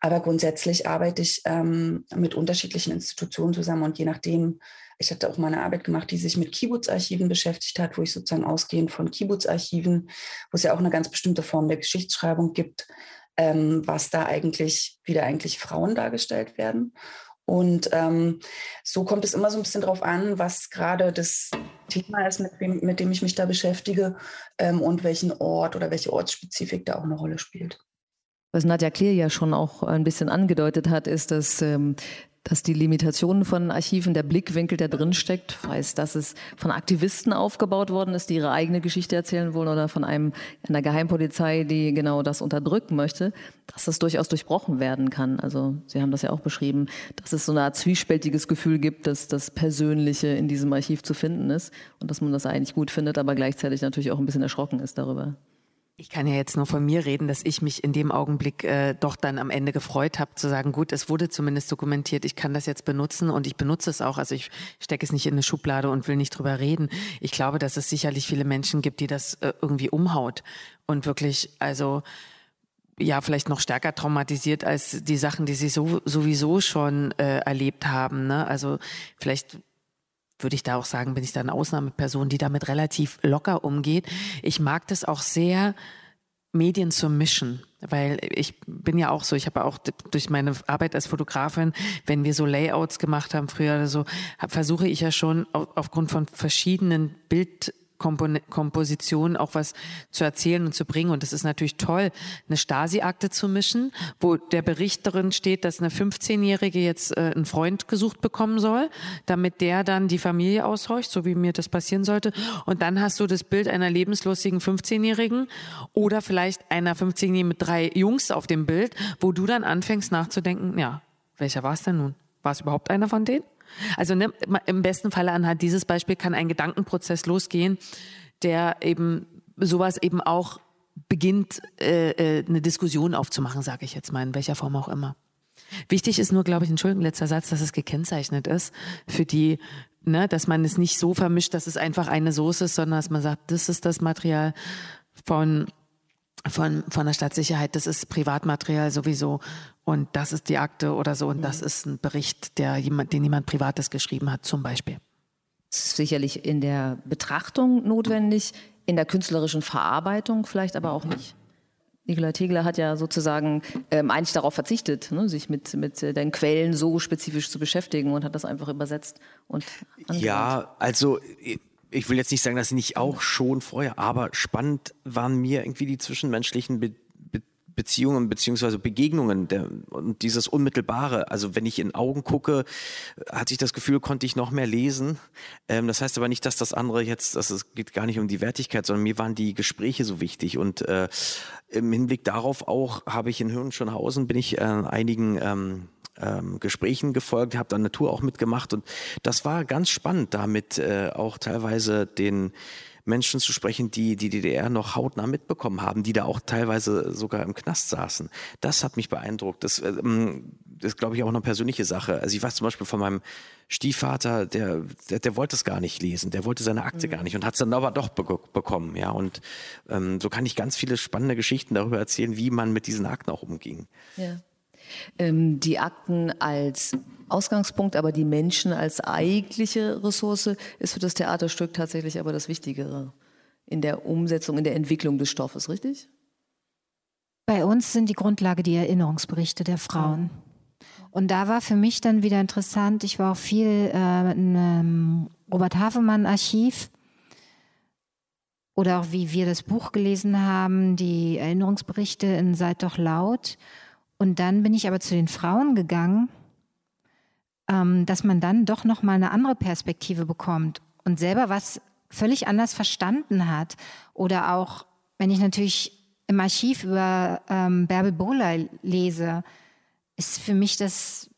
Aber grundsätzlich arbeite ich ähm, mit unterschiedlichen Institutionen zusammen und je nachdem, ich hatte auch mal eine Arbeit gemacht, die sich mit Kibbutz-Archiven beschäftigt hat, wo ich sozusagen ausgehend von Kibbutz-Archiven, wo es ja auch eine ganz bestimmte Form der Geschichtsschreibung gibt, ähm, was da eigentlich, wie da eigentlich Frauen dargestellt werden. Und ähm, so kommt es immer so ein bisschen drauf an, was gerade das Thema ist, mit dem, mit dem ich mich da beschäftige ähm, und welchen Ort oder welche Ortsspezifik da auch eine Rolle spielt. Was Nadja Kleer ja schon auch ein bisschen angedeutet hat, ist, dass ähm, dass die Limitationen von Archiven, der Blickwinkel, der drin steckt, heißt, dass es von Aktivisten aufgebaut worden ist, die ihre eigene Geschichte erzählen wollen oder von einem einer Geheimpolizei, die genau das unterdrücken möchte, dass das durchaus durchbrochen werden kann. Also Sie haben das ja auch beschrieben, dass es so eine Art zwiespältiges Gefühl gibt, dass das Persönliche in diesem Archiv zu finden ist und dass man das eigentlich gut findet, aber gleichzeitig natürlich auch ein bisschen erschrocken ist darüber. Ich kann ja jetzt nur von mir reden, dass ich mich in dem Augenblick äh, doch dann am Ende gefreut habe, zu sagen, gut, es wurde zumindest dokumentiert, ich kann das jetzt benutzen und ich benutze es auch. Also ich stecke es nicht in eine Schublade und will nicht drüber reden. Ich glaube, dass es sicherlich viele Menschen gibt, die das äh, irgendwie umhaut und wirklich, also ja, vielleicht noch stärker traumatisiert als die Sachen, die sie so, sowieso schon äh, erlebt haben. Ne? Also vielleicht würde ich da auch sagen, bin ich da eine Ausnahmeperson, die damit relativ locker umgeht. Ich mag das auch sehr, Medien zu mischen, weil ich bin ja auch so, ich habe auch durch meine Arbeit als Fotografin, wenn wir so Layouts gemacht haben früher oder so, versuche ich ja schon aufgrund von verschiedenen Bild Komposition auch was zu erzählen und zu bringen. Und es ist natürlich toll, eine Stasi-Akte zu mischen, wo der Bericht darin steht, dass eine 15-Jährige jetzt äh, einen Freund gesucht bekommen soll, damit der dann die Familie aushorcht, so wie mir das passieren sollte. Und dann hast du das Bild einer lebenslustigen 15-Jährigen oder vielleicht einer 15-Jährigen mit drei Jungs auf dem Bild, wo du dann anfängst nachzudenken, ja, welcher war es denn nun? War es überhaupt einer von denen? Also ne, im besten Falle anhand dieses Beispiel kann ein Gedankenprozess losgehen, der eben sowas eben auch beginnt, äh, äh, eine Diskussion aufzumachen, sage ich jetzt mal, in welcher Form auch immer. Wichtig ist nur, glaube ich, Entschuldigung, letzter Satz, dass es gekennzeichnet ist für die, ne, dass man es nicht so vermischt, dass es einfach eine Soße ist, sondern dass man sagt, das ist das Material von von, von der Stadtsicherheit, das ist Privatmaterial sowieso und das ist die Akte oder so und mhm. das ist ein Bericht, der jemand, den jemand Privates geschrieben hat, zum Beispiel. Das ist sicherlich in der Betrachtung notwendig, in der künstlerischen Verarbeitung vielleicht aber auch nicht. Nikola Tegler hat ja sozusagen ähm, eigentlich darauf verzichtet, ne, sich mit, mit den Quellen so spezifisch zu beschäftigen und hat das einfach übersetzt und Ja, also ich will jetzt nicht sagen, dass sie nicht auch schon vorher, aber spannend waren mir irgendwie die zwischenmenschlichen Be Beziehungen beziehungsweise Begegnungen der, und dieses Unmittelbare. Also wenn ich in Augen gucke, hatte ich das Gefühl, konnte ich noch mehr lesen. Ähm, das heißt aber nicht, dass das andere jetzt, dass es geht gar nicht um die Wertigkeit, sondern mir waren die Gespräche so wichtig. Und äh, im Hinblick darauf auch habe ich in Hirnschönhausen, bin ich äh, einigen ähm, ähm, Gesprächen gefolgt, habe dann eine Tour auch mitgemacht und das war ganz spannend, damit äh, auch teilweise den Menschen zu sprechen, die die DDR noch hautnah mitbekommen haben, die da auch teilweise sogar im Knast saßen. Das hat mich beeindruckt. Das, ähm, das ist, glaube ich, auch eine persönliche Sache. Also ich weiß zum Beispiel von meinem Stiefvater, der, der, der wollte es gar nicht lesen, der wollte seine Akte mhm. gar nicht und hat es dann aber doch be bekommen. Ja, und ähm, so kann ich ganz viele spannende Geschichten darüber erzählen, wie man mit diesen Akten auch umging. Ja. Ähm, die Akten als Ausgangspunkt, aber die Menschen als eigentliche Ressource ist für das Theaterstück tatsächlich aber das Wichtigere in der Umsetzung, in der Entwicklung des Stoffes, richtig? Bei uns sind die Grundlage die Erinnerungsberichte der Frauen. Und da war für mich dann wieder interessant, ich war auch viel äh, im Robert Havemann Archiv oder auch wie wir das Buch gelesen haben, die Erinnerungsberichte in Seid doch laut. Und dann bin ich aber zu den Frauen gegangen ähm, dass man dann doch noch mal eine andere Perspektive bekommt und selber was völlig anders verstanden hat. Oder auch, wenn ich natürlich im Archiv über ähm, Bärbel Bohler lese, ist für mich das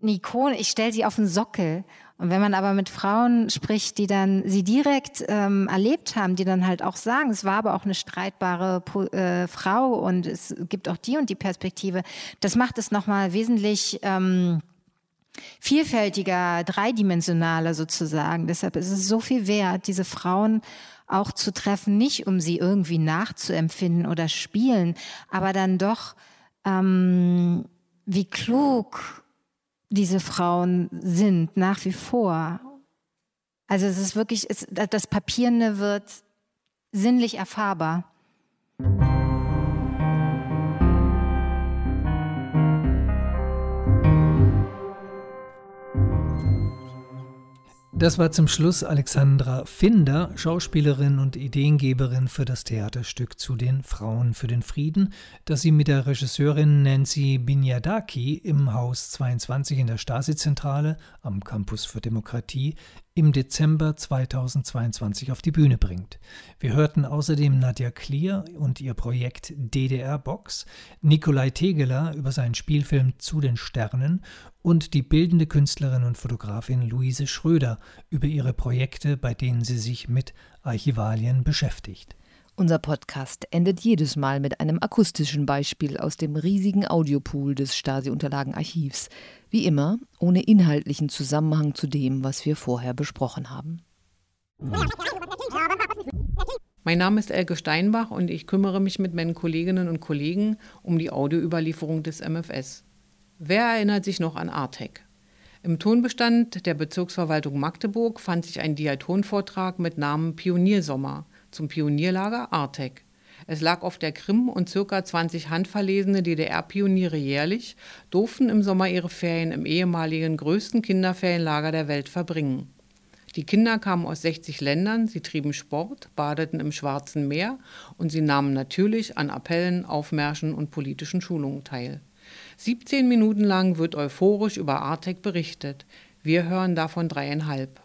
eine Ikone. Ich stelle sie auf den Sockel. Und wenn man aber mit Frauen spricht, die dann sie direkt ähm, erlebt haben, die dann halt auch sagen, es war aber auch eine streitbare äh, Frau und es gibt auch die und die Perspektive, das macht es nochmal wesentlich ähm, vielfältiger, dreidimensionaler sozusagen. Deshalb ist es so viel wert, diese Frauen auch zu treffen, nicht um sie irgendwie nachzuempfinden oder spielen, aber dann doch, ähm, wie klug diese Frauen sind, nach wie vor. Also es ist wirklich, es, das Papierende wird sinnlich erfahrbar. Das war zum Schluss Alexandra Finder, Schauspielerin und Ideengeberin für das Theaterstück zu den Frauen für den Frieden, das sie mit der Regisseurin Nancy Binyadaki im Haus 22 in der Stasi-Zentrale am Campus für Demokratie im Dezember 2022 auf die Bühne bringt. Wir hörten außerdem Nadja Klier und ihr Projekt DDR Box, Nikolai Tegeler über seinen Spielfilm Zu den Sternen und die bildende Künstlerin und Fotografin Luise Schröder über ihre Projekte, bei denen sie sich mit Archivalien beschäftigt. Unser Podcast endet jedes Mal mit einem akustischen Beispiel aus dem riesigen Audiopool des Stasi-Unterlagenarchivs. Wie immer, ohne inhaltlichen Zusammenhang zu dem, was wir vorher besprochen haben. Mein Name ist Elke Steinbach und ich kümmere mich mit meinen Kolleginnen und Kollegen um die Audioüberlieferung des MFS. Wer erinnert sich noch an Artec? Im Tonbestand der Bezirksverwaltung Magdeburg fand sich ein Diatonvortrag mit Namen Pioniersommer zum Pionierlager Artec. Es lag auf der Krim und circa 20 handverlesene DDR-Pioniere jährlich durften im Sommer ihre Ferien im ehemaligen größten Kinderferienlager der Welt verbringen. Die Kinder kamen aus 60 Ländern, sie trieben Sport, badeten im Schwarzen Meer und sie nahmen natürlich an Appellen, Aufmärschen und politischen Schulungen teil. 17 Minuten lang wird euphorisch über Artec berichtet. Wir hören davon dreieinhalb.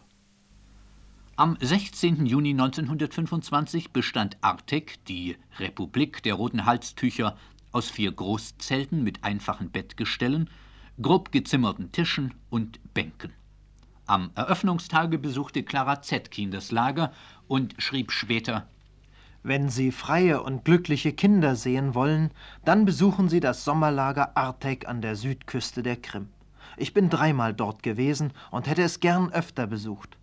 Am 16. Juni 1925 bestand Artek, die Republik der roten Halstücher, aus vier Großzelten mit einfachen Bettgestellen, grob gezimmerten Tischen und Bänken. Am Eröffnungstage besuchte Clara Zetkin das Lager und schrieb später Wenn Sie freie und glückliche Kinder sehen wollen, dann besuchen Sie das Sommerlager Artek an der Südküste der Krim. Ich bin dreimal dort gewesen und hätte es gern öfter besucht.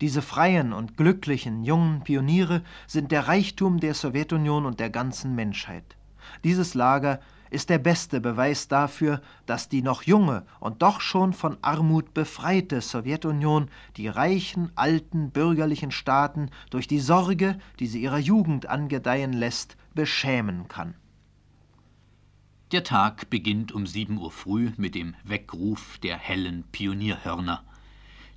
Diese freien und glücklichen jungen Pioniere sind der Reichtum der Sowjetunion und der ganzen Menschheit. Dieses Lager ist der beste Beweis dafür, dass die noch junge und doch schon von Armut befreite Sowjetunion die reichen, alten, bürgerlichen Staaten durch die Sorge, die sie ihrer Jugend angedeihen lässt, beschämen kann. Der Tag beginnt um 7 Uhr früh mit dem Weckruf der hellen Pionierhörner.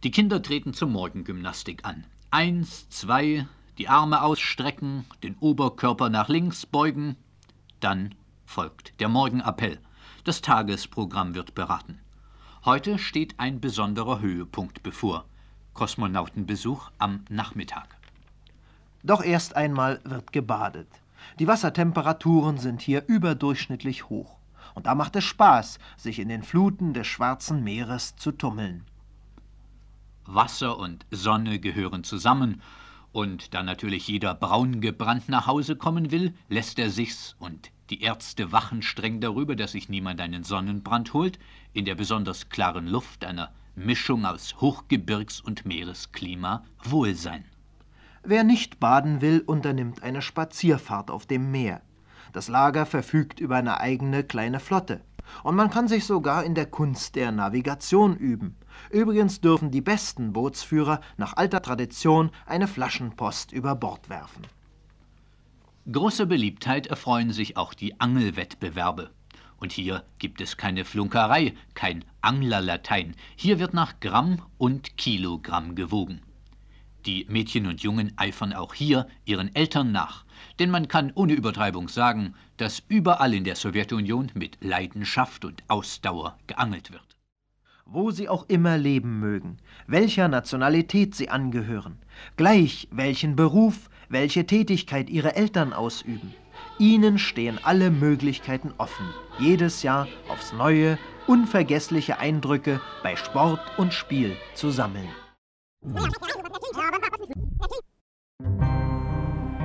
Die Kinder treten zur Morgengymnastik an. Eins, zwei, die Arme ausstrecken, den Oberkörper nach links beugen. Dann folgt der Morgenappell. Das Tagesprogramm wird beraten. Heute steht ein besonderer Höhepunkt bevor. Kosmonautenbesuch am Nachmittag. Doch erst einmal wird gebadet. Die Wassertemperaturen sind hier überdurchschnittlich hoch. Und da macht es Spaß, sich in den Fluten des Schwarzen Meeres zu tummeln. Wasser und Sonne gehören zusammen, und da natürlich jeder braun gebrannt nach Hause kommen will, lässt er sich's, und die Ärzte wachen streng darüber, dass sich niemand einen Sonnenbrand holt, in der besonders klaren Luft einer Mischung aus Hochgebirgs- und Meeresklima wohl sein. Wer nicht baden will, unternimmt eine Spazierfahrt auf dem Meer. Das Lager verfügt über eine eigene kleine Flotte. Und man kann sich sogar in der Kunst der Navigation üben. Übrigens dürfen die besten Bootsführer nach alter Tradition eine Flaschenpost über Bord werfen. Große Beliebtheit erfreuen sich auch die Angelwettbewerbe. Und hier gibt es keine Flunkerei, kein Anglerlatein. Hier wird nach Gramm und Kilogramm gewogen. Die Mädchen und Jungen eifern auch hier ihren Eltern nach. Denn man kann ohne Übertreibung sagen, dass überall in der Sowjetunion mit Leidenschaft und Ausdauer geangelt wird. Wo sie auch immer leben mögen, welcher Nationalität sie angehören, gleich welchen Beruf, welche Tätigkeit ihre Eltern ausüben. Ihnen stehen alle Möglichkeiten offen, jedes Jahr aufs neue, unvergessliche Eindrücke bei Sport und Spiel zu sammeln.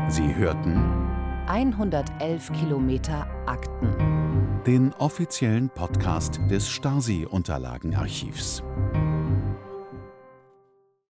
Sie hörten 111 Kilometer Akten. Den offiziellen Podcast des Stasi-Unterlagenarchivs.